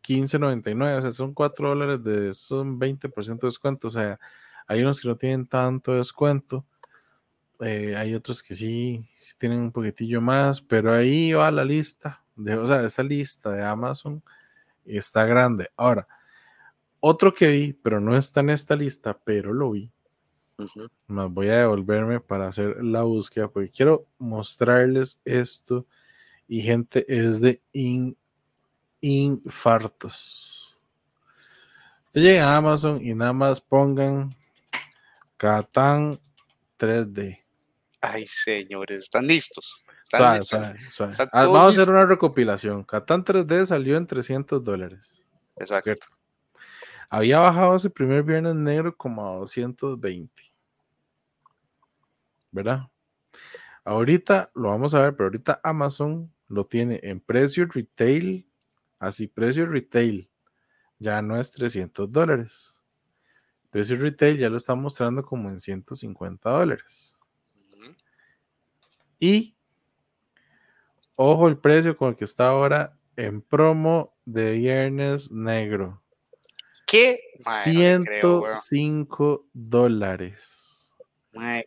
15.99, o sea, son 4 dólares de, son 20% de descuento, o sea, hay unos que no tienen tanto descuento eh, hay otros que sí, sí, tienen un poquitillo más, pero ahí va la lista. De, o sea, esa lista de Amazon está grande. Ahora, otro que vi, pero no está en esta lista, pero lo vi. Más voy a devolverme para hacer la búsqueda porque quiero mostrarles esto. Y gente, es de infartos. Usted llega a Amazon y nada más pongan Catán 3D. Ay, señores, ¿están listos? Ah, vamos a hacer una recopilación. Catán 3D salió en 300 dólares. Exacto. Había bajado ese primer viernes negro como a 220. ¿Verdad? Ahorita lo vamos a ver, pero ahorita Amazon lo tiene en precio retail, así precio retail, ya no es 300 dólares. Precio retail ya lo está mostrando como en 150 dólares. Y ojo el precio con el que está ahora en promo de Viernes Negro. ¿Qué? 105 dólares.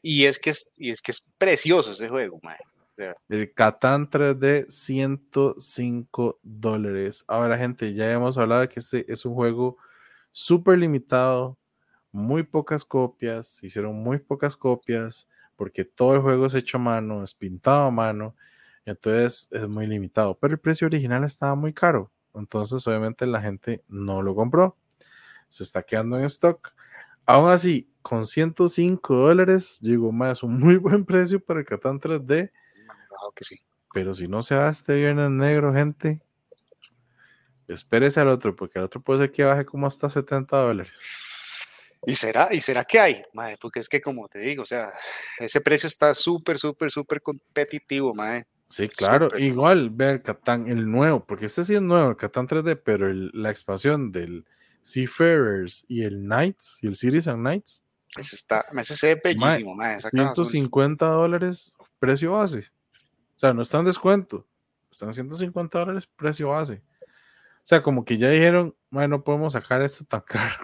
y es que es, y es que es precioso ese juego, El Catán 3D, 105 dólares. Ahora, gente, ya hemos hablado de que este es un juego súper limitado, muy pocas copias, hicieron muy pocas copias, porque todo el juego es hecho a mano, es pintado a mano, entonces es muy limitado. Pero el precio original estaba muy caro, entonces obviamente la gente no lo compró se está quedando en stock. Aún así, con 105 dólares, digo, más un muy buen precio para el Catán 3D. Que sí. Pero si no se va este viernes negro, gente, espérese al otro, porque el otro puede ser que baje como hasta 70 dólares. ¿Y será, ¿Y será que hay? Madre, porque es que como te digo, o sea, ese precio está súper, súper, súper competitivo, madre. Sí, claro. Igual ver el Catán, el nuevo, porque este sí es nuevo, el Catán 3D, pero la expansión del, Seafarers y el Knights y el Cities and Knights. Ese, está, ese se ve bellísimo, 150 dólares precio base. O sea, no está en descuento. Están 150 dólares precio base. O sea, como que ya dijeron, bueno, no podemos sacar esto tan caro.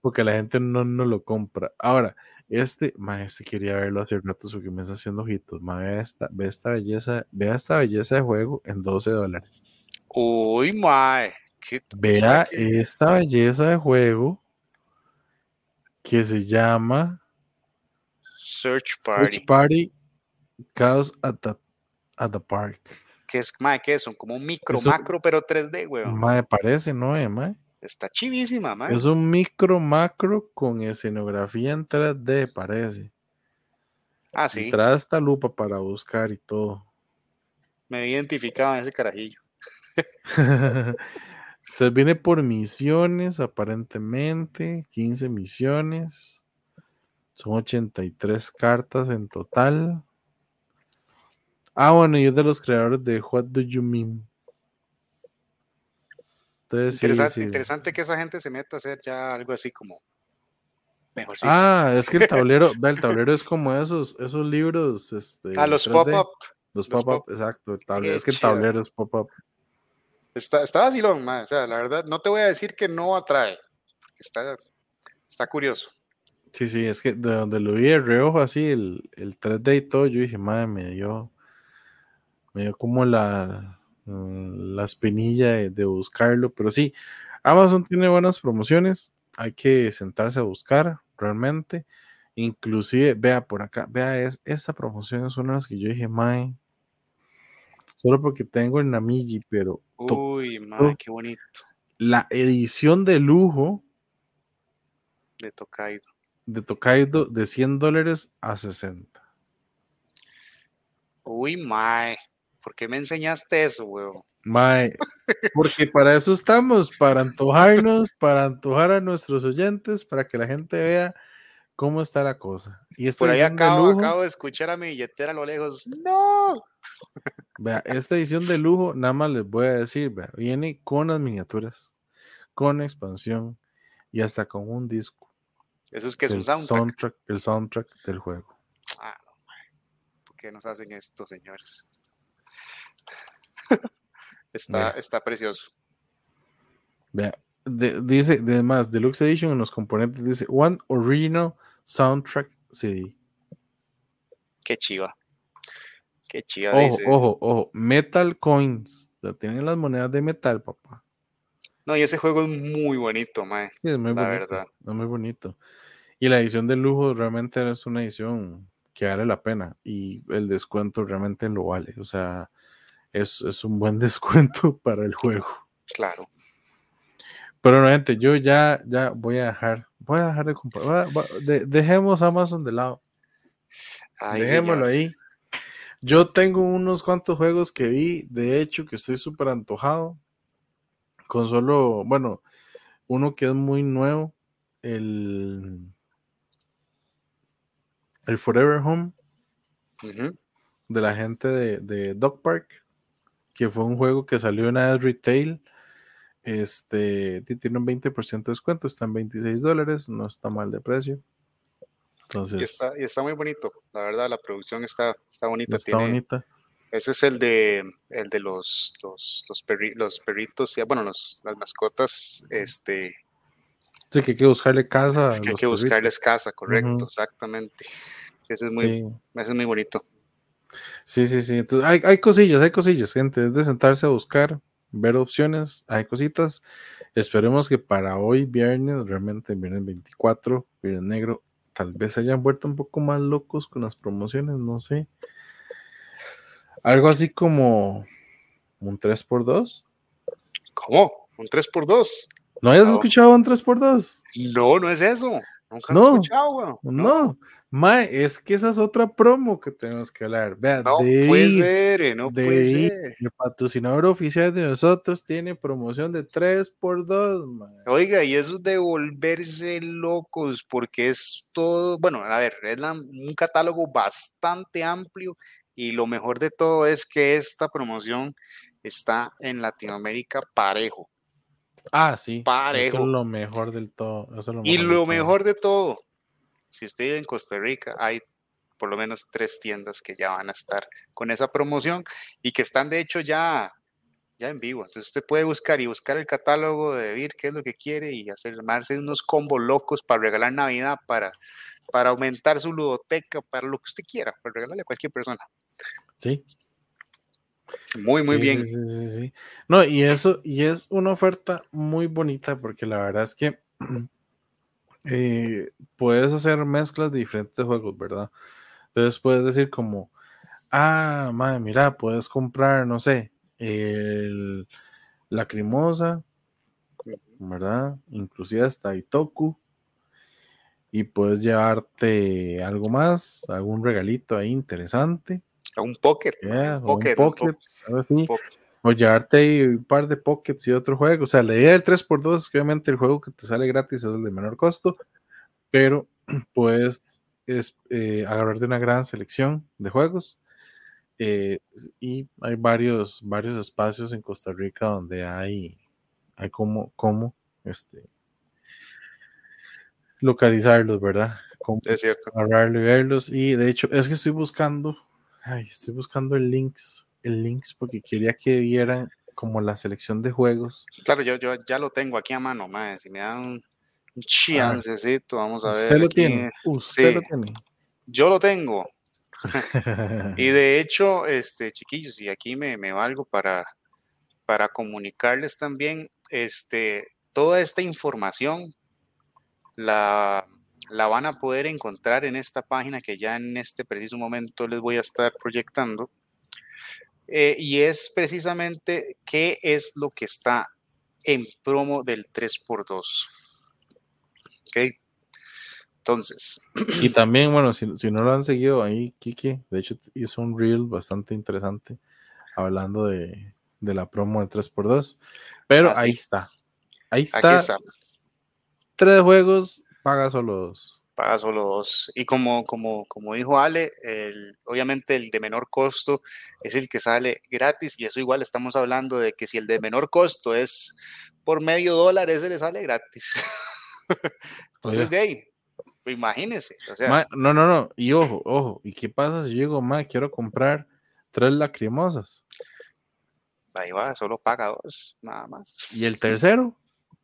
Porque la gente no, no lo compra. Ahora, este, ma, este quería verlo hace rato porque me está haciendo ojitos. Ma, vea esta, ve esta belleza, vea esta belleza de juego en 12 dólares. Uy, mae. Vea esta belleza de juego que se llama Search Party. Search Party Chaos at the, Park. ¿Qué es, mae? ¿Qué es? Son como un micro, macro, pero 3D, weón. Mae, parece, ¿no, eh, mae? Está chivísima, mae. Es un micro, macro con escenografía en 3D, parece. Ah, sí. trae esta lupa para buscar y todo. Me identificaba en ese carajillo. Entonces viene por misiones, aparentemente, 15 misiones. Son 83 cartas en total. Ah, bueno, y es de los creadores de What Do You Mean. Interesante, interesante que esa gente se meta a hacer ya algo así como mejorcito. Ah, es que el tablero, el tablero es como esos, esos libros. Este, ah, los pop-up. Los pop-up, exacto. es que el tablero es pop-up. Está, está vacilón, o sea, la verdad, no te voy a decir que no atrae. Está, está curioso. Sí, sí, es que de donde lo vi de reojo así, el, el 3D y todo, yo dije, madre, me dio, me dio como la, la espinilla de, buscarlo, pero sí, Amazon tiene buenas promociones, hay que sentarse a buscar realmente. Inclusive, vea por acá, vea, es, esta promoción es una de las que yo dije, mae, solo porque tengo el Namiji, pero. Uy, madre, qué bonito. La edición de lujo. De Tokaido. De Tokaido de 100 dólares a 60. Uy, mae. ¿Por qué me enseñaste eso, weón? Mae, porque para eso estamos, para antojarnos, para antojar a nuestros oyentes, para que la gente vea cómo está la cosa. Y Por ahí acabo, de acabo de escuchar a mi billetera a lo lejos. ¡No! Vea, esta edición de lujo, nada más les voy a decir, vea, viene con las miniaturas, con expansión y hasta con un disco. Eso es que es un soundtrack? El soundtrack del juego. Ah, ¿Por qué nos hacen esto, señores? está, está precioso. Vea, dice, además, Deluxe Edition en los componentes dice One Original Soundtrack CD. Qué chiva. Qué chiva ojo, dice. Ojo, ojo, Metal Coins. Tienen las monedas de metal, papá. No, y ese juego es muy bonito, mae. Sí, es muy la bonito. Verdad. Es muy bonito. Y la edición de lujo realmente es una edición que vale la pena. Y el descuento realmente lo vale. O sea, es, es un buen descuento para el juego. Claro. Pero realmente yo ya, ya voy a dejar, voy a dejar de comprar. dejemos Amazon de lado. Dejémoslo ahí. Yo tengo unos cuantos juegos que vi, de hecho, que estoy súper antojado. con solo, bueno, uno que es muy nuevo, el, el Forever Home de la gente de, de Dog Park, que fue un juego que salió en Ad Retail. Este tiene un 20% de descuento, está en 26 dólares, no está mal de precio. Entonces, y, está, y está muy bonito, la verdad, la producción está, está bonita. Está bonita. Ese es el de, el de los, los, los, los perritos, bueno, los, las mascotas, este... Sí, que hay que buscarle casa. Que hay que buscarles casa, correcto, exactamente. Ese es muy, ese es muy bonito. Sí, sí, sí. Entonces, hay, hay cosillas, hay cosillas, gente. Es de sentarse a buscar, ver opciones, hay cositas. Esperemos que para hoy, viernes, realmente viernes 24, viernes negro, tal vez se hayan vuelto un poco más locos con las promociones, no sé. Algo así como un 3x2. ¿Cómo? ¿Un 3x2? ¿No hayas escuchado un 3x2? No, no es eso. Nunca lo he escuchado, No. Mae, es que esa es otra promo que tenemos que hablar. Vea, no puede ser, no puede ser. El patrocinador oficial de nosotros tiene promoción de 3x2. Oiga, y eso es de volverse locos, porque es todo, bueno, a ver, es un catálogo bastante amplio y lo mejor de todo es que esta promoción está en Latinoamérica parejo. Ah, sí. Parejo. Eso es lo mejor del todo. y lo mejor de todo, si usted vive en Costa Rica, hay por lo menos tres tiendas que ya van a estar con esa promoción y que están de hecho ya, ya en vivo. Entonces usted puede buscar y buscar el catálogo de VIR, qué es lo que quiere y hacer unos combos locos para regalar Navidad, para, para aumentar su ludoteca, para lo que usted quiera, para regalarle a cualquier persona. Sí. Muy, muy bien. Sí, sí, sí, no, y eso, y es una oferta muy bonita porque la verdad es que eh, puedes hacer mezclas de diferentes juegos, ¿verdad? Entonces puedes decir como, ah, madre, mira, puedes comprar, no sé, el Lacrimosa, ¿verdad? Inclusive hasta Itoku. Y puedes llevarte algo más, algún regalito ahí interesante un pocket. un O llevarte un par de pockets y otro juego. O sea, la idea del 3x2 es que obviamente el juego que te sale gratis es el de menor costo, pero puedes es, eh, agarrar de una gran selección de juegos. Eh, y hay varios, varios espacios en Costa Rica donde hay, hay como, como este, localizarlos, ¿verdad? es cierto. Agarrarlo y verlos. Y de hecho, es que estoy buscando Ay, estoy buscando el links, el links porque quería que vieran como la selección de juegos. Claro, yo, yo ya lo tengo aquí a mano, madre. Si me dan un chancecito, vamos a ver. Usted lo tiene. Usted lo tiene. Yo lo tengo. y de hecho, este, chiquillos, y aquí me, me valgo para, para comunicarles también, este, toda esta información la la van a poder encontrar en esta página que ya en este preciso momento les voy a estar proyectando. Eh, y es precisamente qué es lo que está en promo del 3x2. Ok. Entonces. Y también, bueno, si, no lo han seguido ahí, Kiki, de hecho hizo un reel bastante interesante hablando de, la promo del 3x2. Pero ahí está. Ahí está. está. Tres juegos paga solo dos. Paga solo dos. Y como, como, como dijo Ale, el, obviamente el de menor costo es el que sale gratis y eso igual estamos hablando de que si el de menor costo es por medio dólar, ese le sale gratis. Entonces de ahí, imagínense. O sea, no, no, no. Y ojo, ojo. ¿Y qué pasa si yo digo, ma, quiero comprar tres lacrimosas? Ahí va, solo paga dos, nada más. ¿Y el tercero?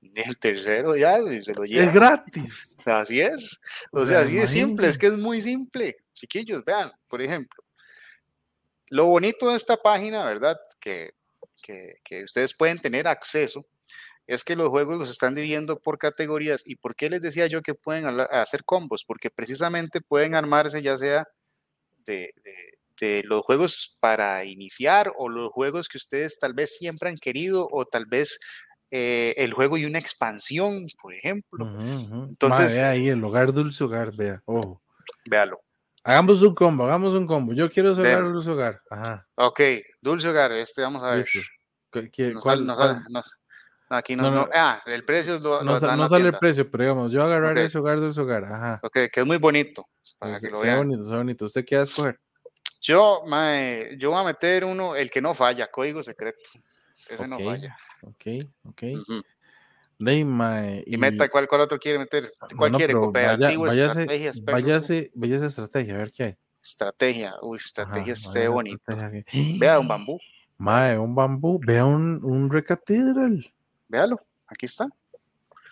El tercero ya se lo lleva. Es gratis. Así es. O, sea, así es simple, es que es muy simple. Chiquillos, vean, por ejemplo, lo bonito de esta página, ¿verdad? Que, que, ustedes pueden tener acceso, es que los juegos los están dividiendo por categorías. ¿Y por qué les decía yo que pueden hacer combos? Porque precisamente pueden armarse ya sea de, de los juegos para iniciar o los juegos que ustedes tal vez siempre han querido o tal vez eh, el juego y una expansión, por ejemplo. Entonces, vea ahí el hogar dulce hogar, vea, ojo. Véalo. Hagamos un combo, hagamos un combo. Yo quiero hogar dulce hogar. Ajá. Ok, dulce hogar, este vamos a ver. nos, aquí no, no, Ah, el precio lo, no, lo no sale el precio, pero digamos, yo agarrar ese hogar ese hogar. Ajá. Ok, que es muy bonito. Para que lo vean. bonito, es bonito. ¿Usted qué va a escoger? Yo, mae, yo voy a meter uno, el que no falla, código secreto. Ese no falla. Ok, ok. y, meta, ¿cuál, ¿cuál otro quiere meter? ¿Cuál quiere? Cooperativo, vaya, estrategia, váyase, váyase, estrategia, a ver qué hay. Estrategia, uy, estrategia se bonito. Vea un bambú. Mae, un bambú, vea un, un recatedral. Véalo, aquí está.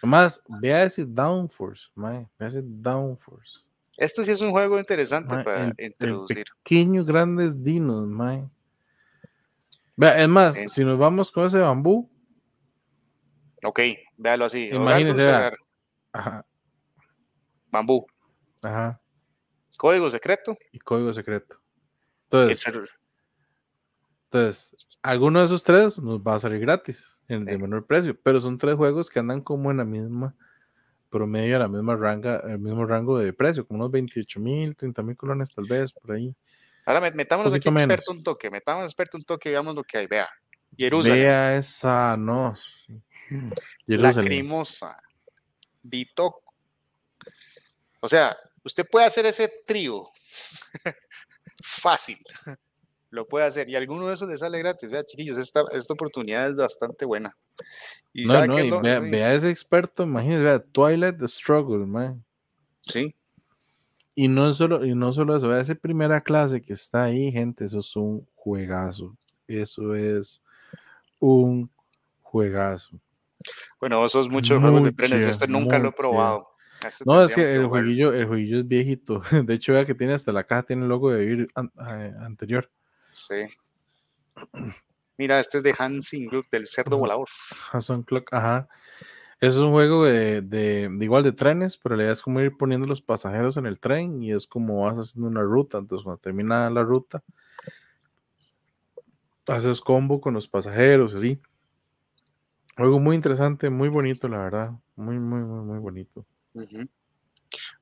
Más, vea ese Downforce, mae, vea ese Downforce. Este sí es un juego interesante para introducir. pequeños, grandes dinos, mae. Vea, es más, si nos vamos con ese bambú. Ok, véalo así. Imagínese. Ajá. Bambú. Ajá. Código secreto. Y código secreto. Entonces, entonces, alguno de esos tres nos va a salir gratis, en, de menor precio, pero son tres juegos que andan como en la misma promedio, a la misma ranga, el mismo rango de precio, como unos 28 mil, 30 mil colones tal vez, por ahí. Ahora metámonos aquí experto un toque, metámonos experto un toque, veamos lo que hay, vea. Jerusalén. Vea esa, no. Lacrimosa. Bitoco. O sea, usted puede hacer ese trío fácil. Lo puede hacer. Y alguno de esos le sale gratis. Vea, chiquillos, esta, esta oportunidad es bastante buena. Y no, no, y vea, vea, ese experto, imagínese, vea, Twilight the Struggle, man. Sí. Y no solo, y no solo eso, vea esa primera clase que está ahí, gente, eso es un juegazo. Eso es un juegazo. Bueno, vos sos muchos juegos de premios, este nunca lo he probado. Este no, es que el jueguillo, el jueguillo es viejito. De hecho, vea que tiene hasta la caja, tiene el logo de vivir eh, anterior. Sí. Mira, este es de Hansing Group, del cerdo volador. Hanson Clock, ajá. Es un juego de, de, igual de trenes, pero la idea es como ir poniendo los pasajeros en el tren y es como vas haciendo una ruta. Entonces, cuando termina la ruta, haces combo con los pasajeros, así. Juego muy interesante, muy bonito, la verdad. Muy, muy, muy, muy bonito.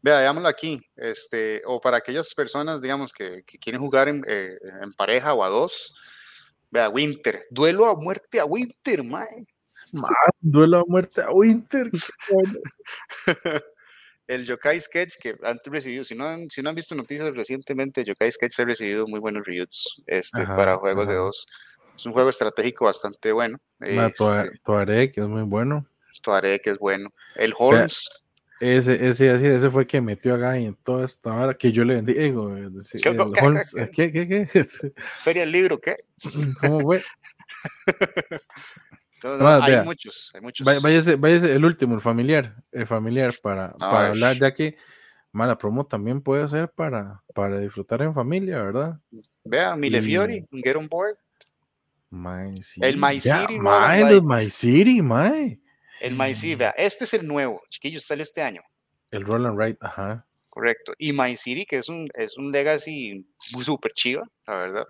Vea, digámoslo aquí, este, o para aquellas personas, digamos, que, quieren jugar eh, en, pareja o a dos, vea, Winter, duelo a muerte a Winter, mae. duelo a muerte a Winter. el Yokai Sketch que han recibido, si no han, si no han visto noticias recientemente, Yokai Sketch ha recibido muy buenos reviews este, para juegos de dos. Es un juego estratégico bastante bueno. Este, Tuareg, que es muy bueno. Tuareg, que es bueno. El Holmes. Ese, ese, ese fue el que metió a Guy en toda esta hora que yo le vendí. Eh, ¿Qué, qué, qué, Feria del libro, ¿qué? ¿Cómo fue? hay muchos, hay muchos. Váyase, váyase, el último, el familiar, el familiar, para, para hablar, ya que mala promo también puede ser para, para disfrutar en familia, ¿verdad? Vea, Mille Fiori, Get On Board. My El My City. My, My City, my. El My City, vea, este es el nuevo, chiquillos, sale este año. El Roll and Ride, ajá. Correcto. Y My City, que es un, es un legacy súper chiva, la verdad.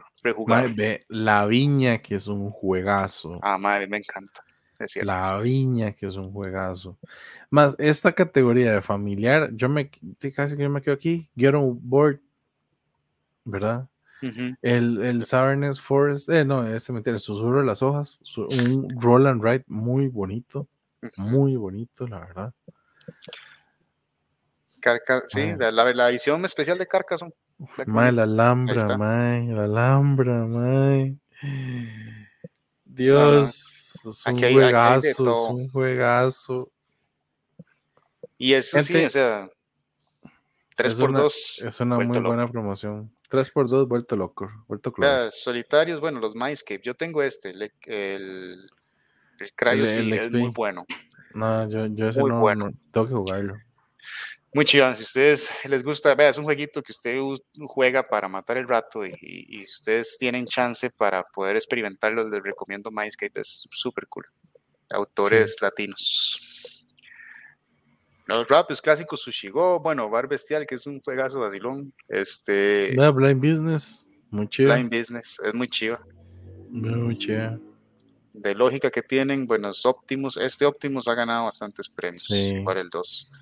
Ve, la Viña, que es un juegazo. Ah, madre, me encanta. Es cierto. La Viña, que es un juegazo. Más, esta categoría de familiar, yo me casi que yo me quedo aquí. Get on board, ¿verdad? El, el Forest, eh, no, este mentira, el susurro de las hojas, un roll and ride muy bonito, muy bonito, la verdad. sí, la, la, edición especial de Carcassonne. Mae, la Alhambra, mae, la Alhambra. Dios, es un juegazo, es un juegazo. Y eso sí, o sea, 3x2. Es una muy buena promoción. 3x2, vuelto loco. Vuelto solitarios, bueno, los Mindscape. Yo tengo este, el, el, el Cryo es muy bueno. No, yo, yo ese no, bueno. tengo que jugarlo. Muy chido, si ustedes les gusta, vea, es un jueguito que usted juega para matar el rato y, y, si ustedes tienen chance para poder experimentarlo, les recomiendo Mindscape, es súper cool. Autores latinos. Los raps clásicos Sushigo, bueno, Bar Bestial, que es un juegazo vacilón. Este. Blind Business, muy chido. Blind Business, es muy chido. Muy chido. De lógica que tienen, bueno, Optimus. Este Optimus ha ganado bastantes premios para el 2.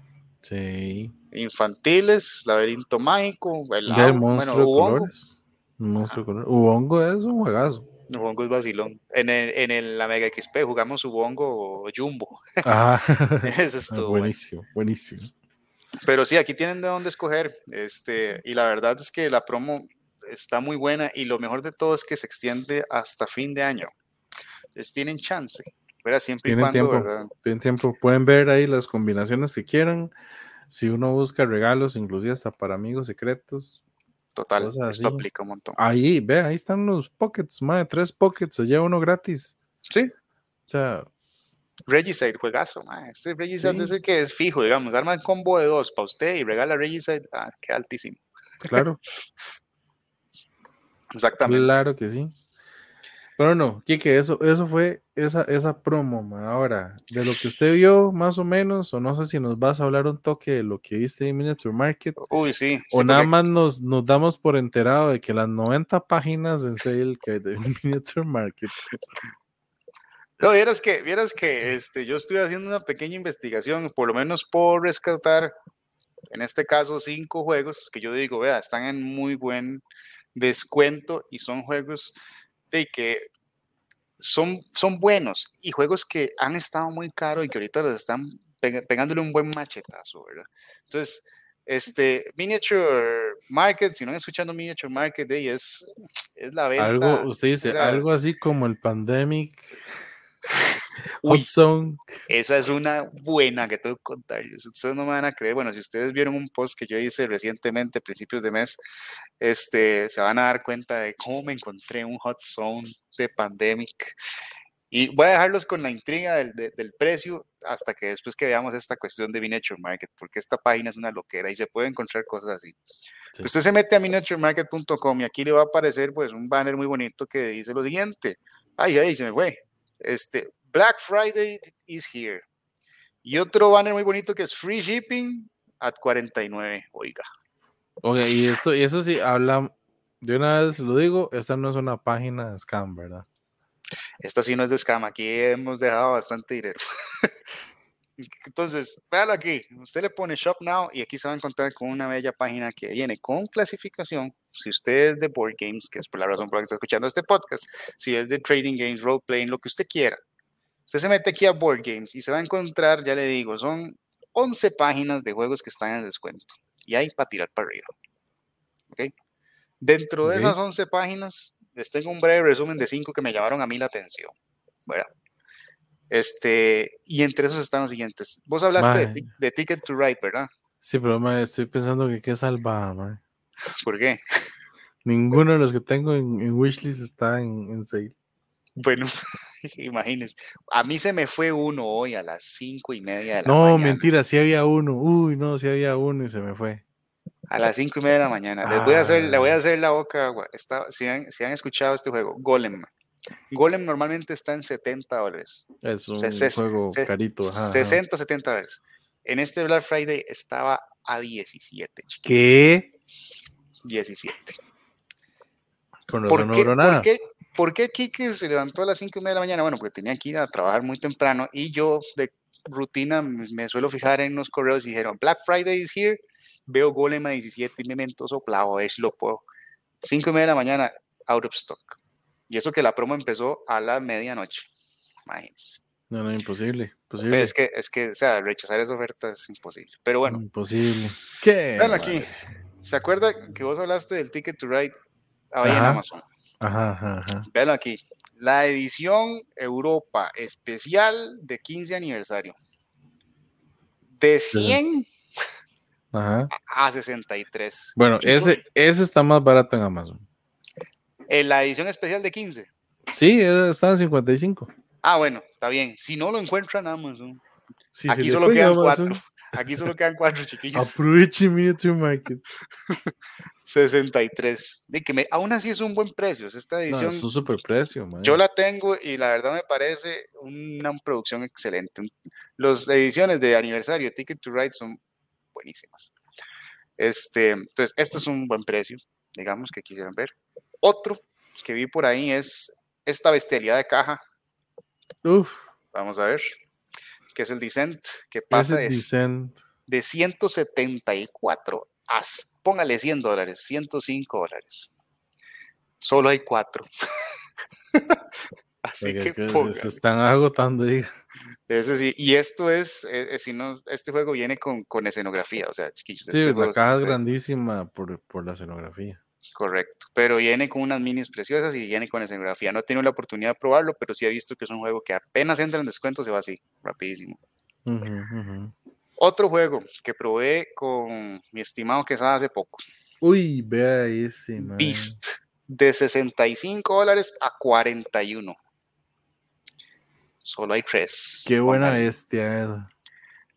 Sí. Infantiles, Laberinto Mágico, el bueno, Monstruo Ubongo. Monstruo Ubongo es un juegazo. Bongo es vacilón. En, el, en el, la Mega XP jugamos su bongo Jumbo. Ah, Eso es todo. buenísimo, buenísimo. Pero sí, aquí tienen de dónde escoger. Este, y la verdad es que la promo está muy buena y lo mejor de todo es que se extiende hasta fin de año. Entonces tienen chance. Pero siempre y cuando, tiempo, Tienen tiempo. Pueden ver ahí las combinaciones que quieran. Si uno busca regalos, inclusive hasta para amigos secretos. Total, esto aplica un montón. Ahí, ve, ahí están los pockets, de tres pockets, se lleva uno gratis. Sí. O sea, Regicide, juegazo, Este Regicide es el que es fijo, digamos. Arma el combo de dos para usted y regala Regicide. Ah, qué altísimo. Claro. Exactamente. Claro que sí. Pero no, Kike, eso, eso fue esa, esa promo. Ahora, de lo que usted vio, más o menos, o no sé si nos vas a hablar un toque de lo que viste en Miniature Market. Uy, sí. O nada más nos, nos damos por enterado de que las 90 páginas de sale que hay de Miniature Market. No, vieras que, vieras que este, yo estoy haciendo una pequeña investigación, por lo menos por rescatar, en este caso, cinco juegos que yo digo, vea, están en muy buen descuento y son juegos de que son, son buenos y juegos que han estado muy caros y que ahorita les están pegándole un buen machetazo, ¿verdad? Entonces, este Miniature Market, si no han escuchado Miniature Market, es, es la venta. Algo, usted dice, algo así como el Pandemic. Uy, Zone. Esa es una buena que tengo que contar. Ustedes no me van a creer. Bueno, si ustedes vieron un post que yo hice recientemente, principios de mes, este, se van a dar cuenta de cómo me encontré un hot zone de pandemic. Y voy a dejarlos con la intriga del, del, precio hasta que después que veamos esta cuestión de Miniature Market, porque esta página es una loquera y se puede encontrar cosas así. Usted se mete a miniaturemarket.com y aquí le va a aparecer pues un banner muy bonito que dice lo siguiente. Ay, ay, se me fue. Este, Black Friday is here. Y otro banner muy bonito que es free shipping at 49, oiga. Ok, y esto, y eso sí, habla, de una vez lo digo, esta no es una página scam, ¿verdad? Esta sí no es de scam, aquí hemos dejado bastante dinero. Entonces, véalo aquí, usted le pone Shop Now y aquí se va a encontrar con una bella página que viene con clasificación. Si usted es de Board Games, que es por la razón por la que está escuchando este podcast, si es de Trading Games, Role Playing, lo que usted quiera, usted se mete aquí a Board Games y se va a encontrar, ya le digo, son 11 páginas de juegos que están en descuento y hay para tirar para arriba. ¿Ok? Dentro de esas 11 páginas, les tengo un breve resumen de 5 que me llamaron a mí la atención. Bueno, este, y entre esos están los siguientes. Vos hablaste de, Ticket to Ride, ¿verdad? Sí, pero mae, estoy pensando que qué salvada, mae. ¿Por qué? Ninguno de los que tengo en, Wishlist está en, en sale. Bueno, imagínense. A mí se me fue uno hoy a las cinco y media de la no, mañana. No, mentira, sí había uno. Uy, no, sí había uno y se me fue. A las cinco y media de la mañana. Les voy a hacer, le voy a ah. hacer la boca agua. Está, si, han, si han escuchado este juego, Golem. Golem normalmente está en 70 dólares. Es un juego carito. 60 70 dólares. En este Black Friday estaba a 17. ¿Qué? 17. Con ¿Por, qué, ¿por, qué, ¿Por qué Kike se levantó a las 5 y media de la mañana? Bueno, porque tenía que ir a trabajar muy temprano y yo de rutina me suelo fijar en los correos y dijeron Black Friday is here. Veo Golem a 17 y me mento soplado a ver si lo puedo. 5 y media de la mañana, out of stock. Y eso que la promo empezó a la medianoche. Imagínense. No, no, imposible. imposible. Es que, es que, o sea, rechazar esa oferta es imposible. Pero bueno. Imposible. ¿Qué? Vean aquí. ¿Se acuerda que vos hablaste del Ticket to Ride ahí en Amazon? Ajá, ajá, ajá. Vean aquí. La edición Europa especial de 15 aniversario. De 100 ajá. a 63. Bueno, ese, ese está más barato en Amazon. En la edición especial de 15. Sí, está en 55. Ah, bueno, está bien. Si no lo encuentran en Amazon. aquí solo quedan cuatro. Aquí solo quedan cuatro, chiquillos. Aproveche Miniature Market. 63. De que me, aún así es un buen precio. Esta edición. es un super precio, man. Yo la tengo y la verdad me parece una producción excelente. Las ediciones de aniversario Ticket to Ride son buenísimas. Este, entonces, este es un buen precio, digamos, que quisieran ver. Otro que vi por ahí es esta bestialidad de caja. Uf. Vamos a ver. Que es el Descent, que pasa de, de 174 póngale 100 dólares, 105 dólares. Solo hay cuatro. Así que, se están agotando, diga. Ese sí, y esto es, eh, eh, si no, este juego viene con, con escenografía, o sea, chiquillos. Sí, este la caja es grandísima por, por, la escenografía. Correcto, pero viene con unas minis preciosas y viene con escenografía. No he tenido la oportunidad de probarlo, pero sí he visto que es un juego que apenas entra en descuento, se va así, rapidísimo. Otro juego que probé con mi estimado que estaba hace poco. Uy, vea ese, man. Beast, de 65 dólares a 41. Solo hay tres. Qué buena bestia.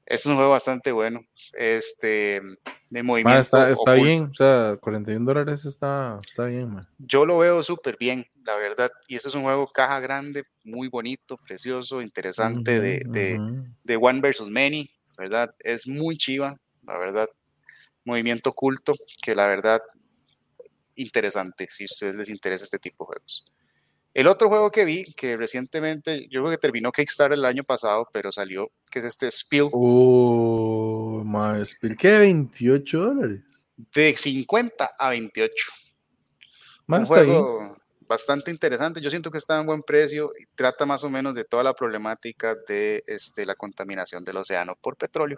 Este es un juego bastante bueno. Este, de movimiento. está, está bien, o sea, 41 dólares está, está bien, man. Yo lo veo súper bien, la verdad. Y este es un juego caja grande, muy bonito, precioso, interesante, de, de, de, One versus Many, ¿verdad? Es muy chiva, la verdad. Movimiento oculto, que la verdad, interesante, si a ustedes les interesa este tipo de juegos. El otro juego que vi, que recientemente, yo creo que terminó Kickstarter el año pasado, pero salió, que es este Spill. Oh, más Spill, ¿qué? 28 dólares. De 50 a 28. Más Un juego bastante interesante. Yo siento que está en buen precio y trata más o menos de toda la problemática de este, la contaminación del océano por petróleo.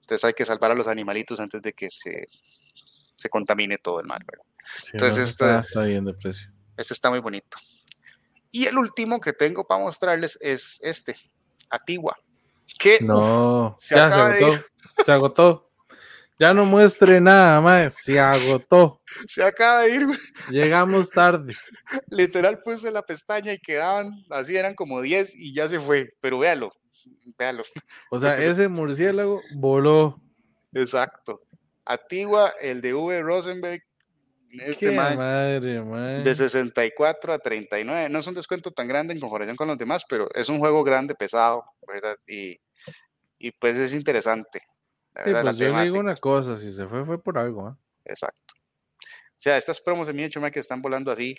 Entonces hay que salvar a los animalitos antes de que se, se contamine todo el mar. Entonces, está, está bien de precio. Este está muy bonito. Y el último que tengo para mostrarles es este, Atigua. Que no, se, ya se agotó. Se agotó. Ya no muestre nada más, se agotó. Se acaba de ir. Llegamos tarde. Literal puse la pestaña y quedaban, así eran como 10 y ya se fue. Pero véalo, véalo. O sea, ese murciélago voló. Exacto. Atigua, el de V. Rosenberg, este madre, de 64 a 39. No es un descuento tan grande en comparación con los demás, pero es un juego grande, pesado, ¿verdad? Y, y pues es interesante. Sí, pues yo le digo una cosa, si se fue, fue por algo. ¿eh? Exacto. O sea, estas promos en hecho que están volando así.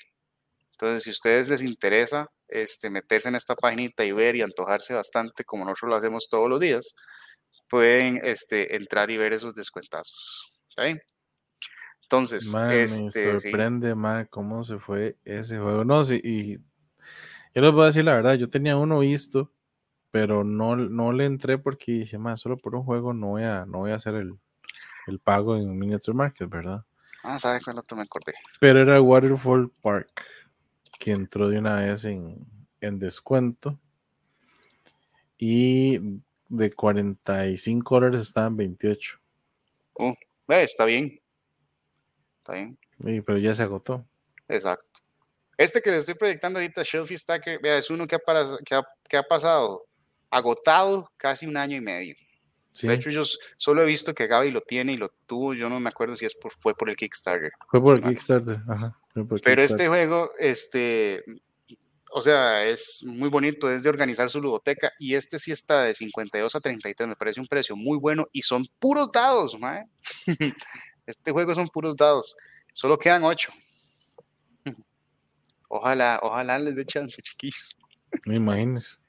Entonces, si a ustedes les interesa este, meterse en esta paginita y ver y antojarse bastante, como nosotros lo hacemos todos los días, pueden este, entrar y ver esos descuentazos. ¿Está bien? Entonces, me este, sorprende, más cómo se fue ese juego. No, sí, y yo les voy a decir la verdad, yo tenía uno visto, pero no, no le entré porque dije, más solo por un juego no voy a, no voy a hacer el, el pago en Miniature Market, ¿verdad? Ah, ¿sabes cuál otro me acordé? Pero era Waterfall Park, que entró de una vez en, en descuento. Y de 45 dólares estaban 28. Uh, está bien pero ya se agotó. Exacto. Este que les estoy proyectando ahorita, Shelfie Stacker, vea, es uno que ha, que, ha, pasado agotado casi un año y medio. De hecho, yo solo he visto que Gaby lo tiene y lo tuvo. Yo no me acuerdo si es por, fue por el Kickstarter. Fue por el Kickstarter, ajá. Pero este juego, este, o sea, es muy bonito, es de organizar su ludoteca y este sí está de 52 a 33, me parece un precio muy bueno y son puros dados, Este juego son puros dados. Solo quedan ocho. Ojalá, ojalá les dé chance, chiquillos. Me imagines.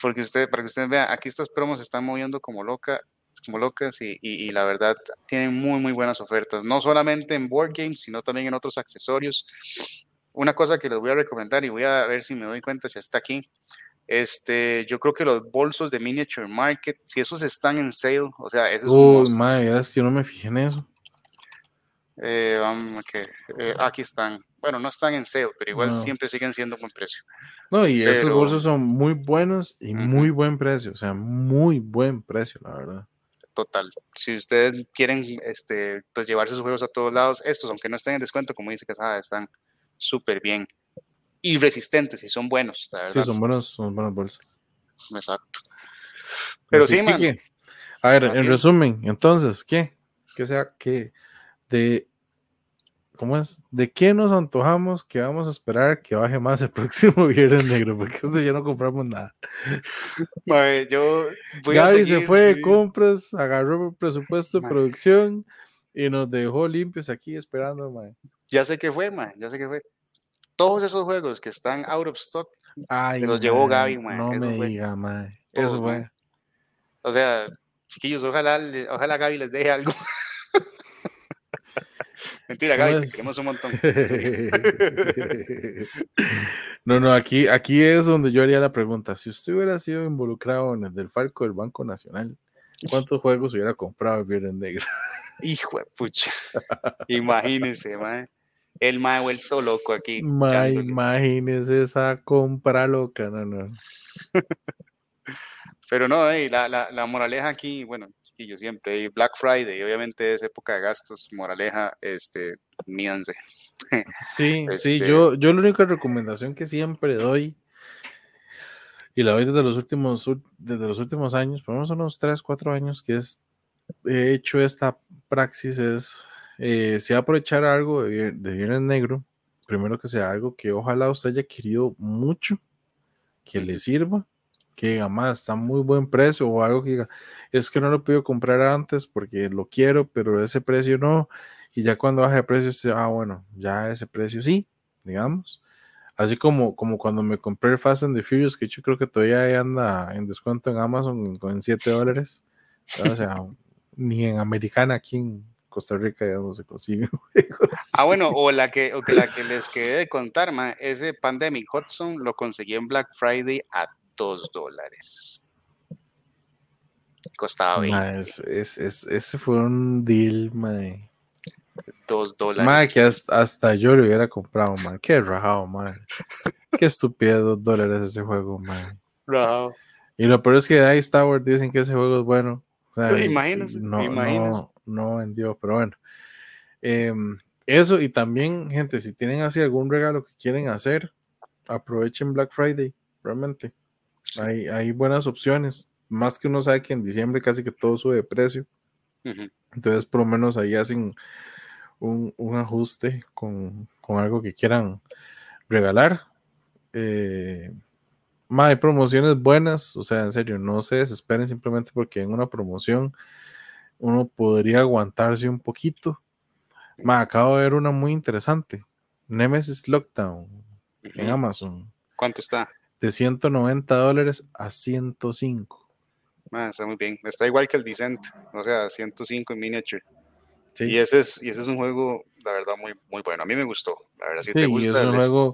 Porque usted, para que ustedes vean, aquí estas promos se están moviendo como loca, como locas y, y, la verdad tienen muy muy buenas ofertas, no solamente en board games, sino también en otros accesorios. Una cosa que les voy a recomendar y voy a ver si me doy cuenta si está aquí. Este, yo creo que los bolsos de Miniature Market, si esos están en sale, o sea, esos Uy, madre, yo no me fijé en eso. Eh, vamos, eh, aquí están. Bueno, no están en SEO, pero igual siempre siguen siendo buen precio. No, y esos bolsos son muy buenos y muy buen precio, o sea, muy buen precio, la verdad. Total. Si ustedes quieren este, pues llevarse sus juegos a todos lados, estos, aunque no estén en descuento, como dice Casada, están súper bien. Y resistentes, y son buenos, la verdad. Sí, son buenos, son buenos bolsos. Exacto. Pero sí, man. A ver, en resumen, entonces, ¿qué? Que sea que de ¿cómo es? ¿De qué nos antojamos que vamos a esperar que baje más el próximo viernes negro? Porque este ya no compramos nada. yo Gaby se fue de compras, agarró el presupuesto de producción y nos dejó limpios aquí esperando, Ya sé que fue, man, ya sé que fue. Todos esos juegos que están out of stock se los llevó Gaby, man. No me diga, man. Eso fue. O sea, chiquillos, ojalá, ojalá Gaby les deje algo. Mentira, Gaby, te queremos un montón. No, no, aquí, aquí es donde yo haría la pregunta. Si usted hubiera sido involucrado en el del Falco del Banco Nacional, ¿cuántos juegos hubiera comprado el Viernes Negro? Hijo de pucha. Imagínense, mae. El mae vuelto loco aquí. Mae, imagínese esa compra loca, no, no. Pero no, la, la, la, moraleja aquí, bueno, yo siempre, Black Friday, obviamente es época de gastos, moraleja, este, mídanse. Sí, sí, este yo, yo la única recomendación que siempre doy, y la doy desde los últimos, desde los últimos años, por lo menos unos 3, 4 años, que es, he hecho esta praxis, es, eh, si aprovechar algo de, de viernes negro, primero que sea algo que ojalá usted haya querido mucho, que le sirva, que diga, más está muy buen precio, o algo que diga, es que no lo puedo comprar antes porque lo quiero, pero ese precio no, y ya cuando baje de precio, ah, bueno, ya ese precio sí, digamos. Así como, como cuando me compré el Fast and the Furious, que yo creo que todavía anda en descuento en Amazon con 7 dólares. O sea, ni en Americana aquí en Costa Rica ya no se consigue Ah, bueno, o la que, o que la que les quedé de contar, ma, ese Pandemic Hudson lo conseguí en Black Friday a 2 dólares. Costaba 20. es, es, ese fue un deal, mae. 2 dólares. Mae, que hasta, yo le hubiera comprado, mae. Qué rajado, mae. Qué estúpido 2 dólares ese juego. Rajado. Y lo peor es que ahí Star Wars dicen que ese juego es bueno. O sea, imagínense, no, imagínense. No, no vendió, pero bueno. Eh, eso y también, gente, si tienen así algún regalo que quieren hacer, aprovechen Black Friday, realmente. Hay, hay buenas opciones. Más que uno sabe que en diciembre casi que todo sube de precio. Entonces, por lo menos ahí hacen un, ajuste con, algo que quieran regalar. Eh, hay promociones buenas, o sea, en serio, no se desesperen simplemente porque en una promoción uno podría aguantarse un poquito. Ma, acabo de ver una muy interesante. Nemesis Lockdown en Amazon. ¿Cuánto está? De 190 dólares a 105. Ah, está muy bien. Está igual que el Descent, o sea, 105 en miniature. Y, ese es, y ese es un juego, la verdad, muy, muy bueno. A mí me gustó. La verdad, si te gusta. Es un juego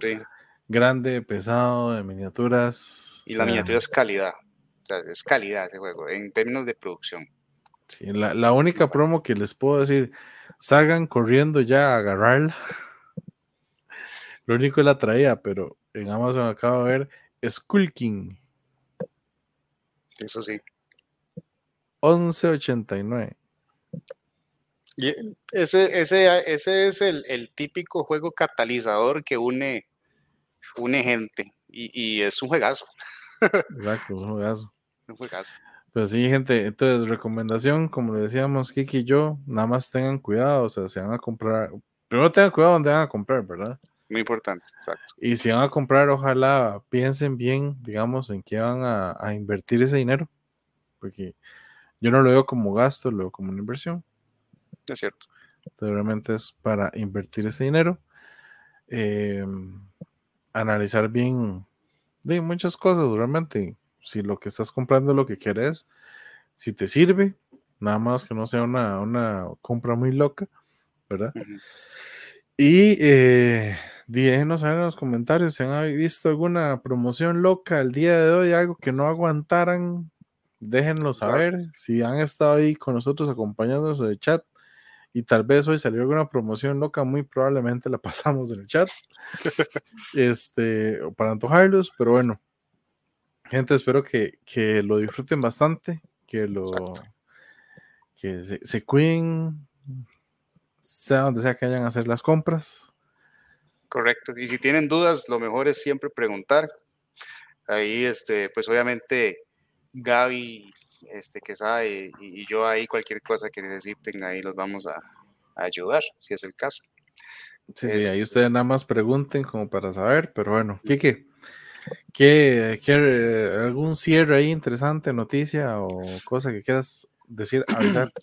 grande, pesado, de miniaturas. Y la miniatura es calidad. O sea, es calidad ese juego, en términos de producción. Sí, la, la única promo que les puedo decir, salgan corriendo ya a agarrarla. Lo único que la traía, pero en Amazon acabo de ver Skulking. Eso sí. 1189. Y ese, ese, ese es el, típico juego catalizador que une, une gente. Y, es un juegazo. Exacto, es un juegazo. Un juegazo. Pues sí, gente, entonces recomendación, como le decíamos Kiki y yo, nada más tengan cuidado, o sea, se van a comprar, primero tengan cuidado donde van a comprar, ¿verdad? Muy importante, exacto. Y si van a comprar, ojalá piensen bien, digamos, en qué van a, invertir ese dinero. Porque yo no lo veo como gasto, lo veo como una inversión. Es cierto. Entonces, realmente es para invertir ese dinero. Em, analizar bien de muchas cosas, realmente. Si lo que estás comprando es lo que quieres, si te sirve, nada más que no sea una, compra muy loca, ¿verdad? Y eh, déjenos saber en los comentarios si han visto alguna promoción loca el día de hoy, algo que no aguantaran. Déjenlo saber si han estado ahí con nosotros acompañándonos en el chat y tal vez hoy salió alguna promoción loca, muy probablemente la pasamos en el chat. este, para antojarlos, pero bueno, gente, espero que, lo disfruten bastante, que lo que se, se cuiden, sea donde sea que vayan a hacer las compras. Correcto. Y si tienen dudas, lo mejor es siempre preguntar. Ahí, este, pues obviamente Gaby, este, que sabe, y, yo ahí cualquier cosa que necesiten, ahí los vamos a, ayudar, si es el caso. Sí, sí, ahí este ustedes nada más pregunten como para saber, pero bueno, Kike, ¿qué, qué, algún cierre ahí interesante, noticia o cosa que quieras decir, avisar?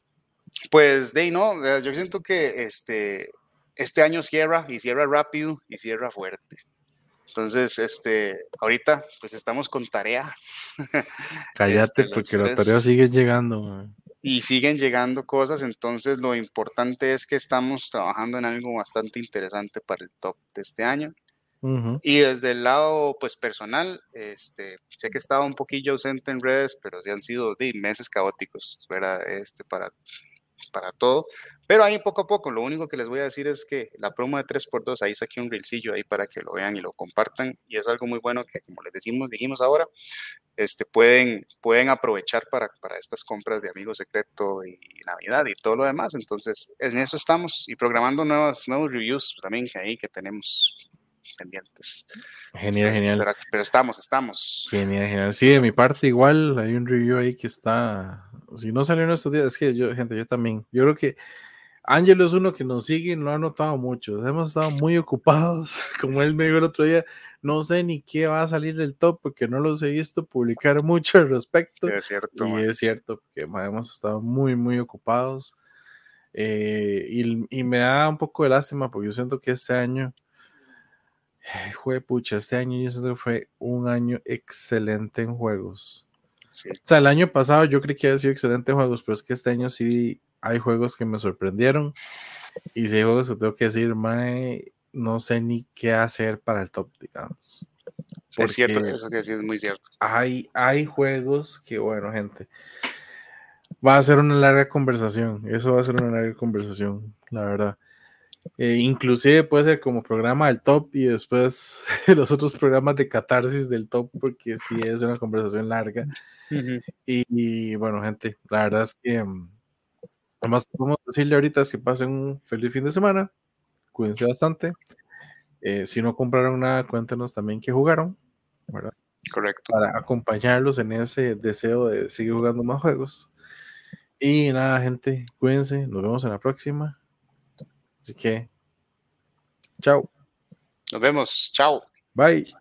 Pues, de no, yo siento que este, este año cierra y cierra rápido y cierra fuerte. Entonces, este, ahorita pues estamos con tarea. Cállate este, porque la tarea sigue llegando. Y siguen llegando cosas, entonces lo importante es que estamos trabajando en algo bastante interesante para el top de este año. Y desde el lado pues personal, este, sé que estaba un poquillo ausente en redes, pero sí han sido meses caóticos, ¿verdad? Este, para, para todo. Pero ahí poco a poco, lo único que les voy a decir es que la promo de 3x2, ahí saqué un reelcillo ahí para que lo vean y lo compartan. Y es algo muy bueno que, como les decimos, dijimos ahora, este, pueden, pueden aprovechar para, para estas compras de Amigo Secreto y Navidad y todo lo demás. Entonces, en eso estamos y programando nuevos, nuevos reviews también ahí que tenemos pendientes. Genial, este, genial. Pero, estamos, estamos. Genial, genial. Sí, de mi parte igual hay un review ahí que está, si no salió en estos días, es que yo, gente, yo también, yo creo que Ángelo es uno que nos sigue y lo ha notado mucho. Hemos estado muy ocupados, como él me dijo el otro día, no sé ni qué va a salir del top porque no los he visto publicar mucho al respecto. Es cierto. Y es cierto, que hemos estado muy, muy ocupados. Eh, y, y, me da un poco de lástima porque yo siento que este año fue pucha, este año yo siento que fue un año excelente en juegos. O sea, el año pasado yo creí que había sido excelente en juegos, pero es que este año sí hay juegos que me sorprendieron. Y si hay juegos que tengo que decir, mae, no sé ni qué hacer para el top, digamos. Es cierto, eso que sí es muy cierto. Hay, hay juegos que, bueno, gente, va a ser una larga conversación. Eso va a ser una larga conversación, la verdad. Eh, inclusive puede ser como programa del top y después los otros programas de catarsis del top, porque sí es una conversación larga. y, bueno, gente, la verdad es que mm, además podemos decirle ahorita es que pasen un feliz fin de semana, cuídense bastante. Eh, si no compraron nada, cuéntenos también qué jugaron, ¿verdad? Correcto. Para acompañarlos en ese deseo de seguir jugando más juegos. Y nada, gente, cuídense, nos vemos en la próxima. Así que, chao. Nos vemos, chao. Bye.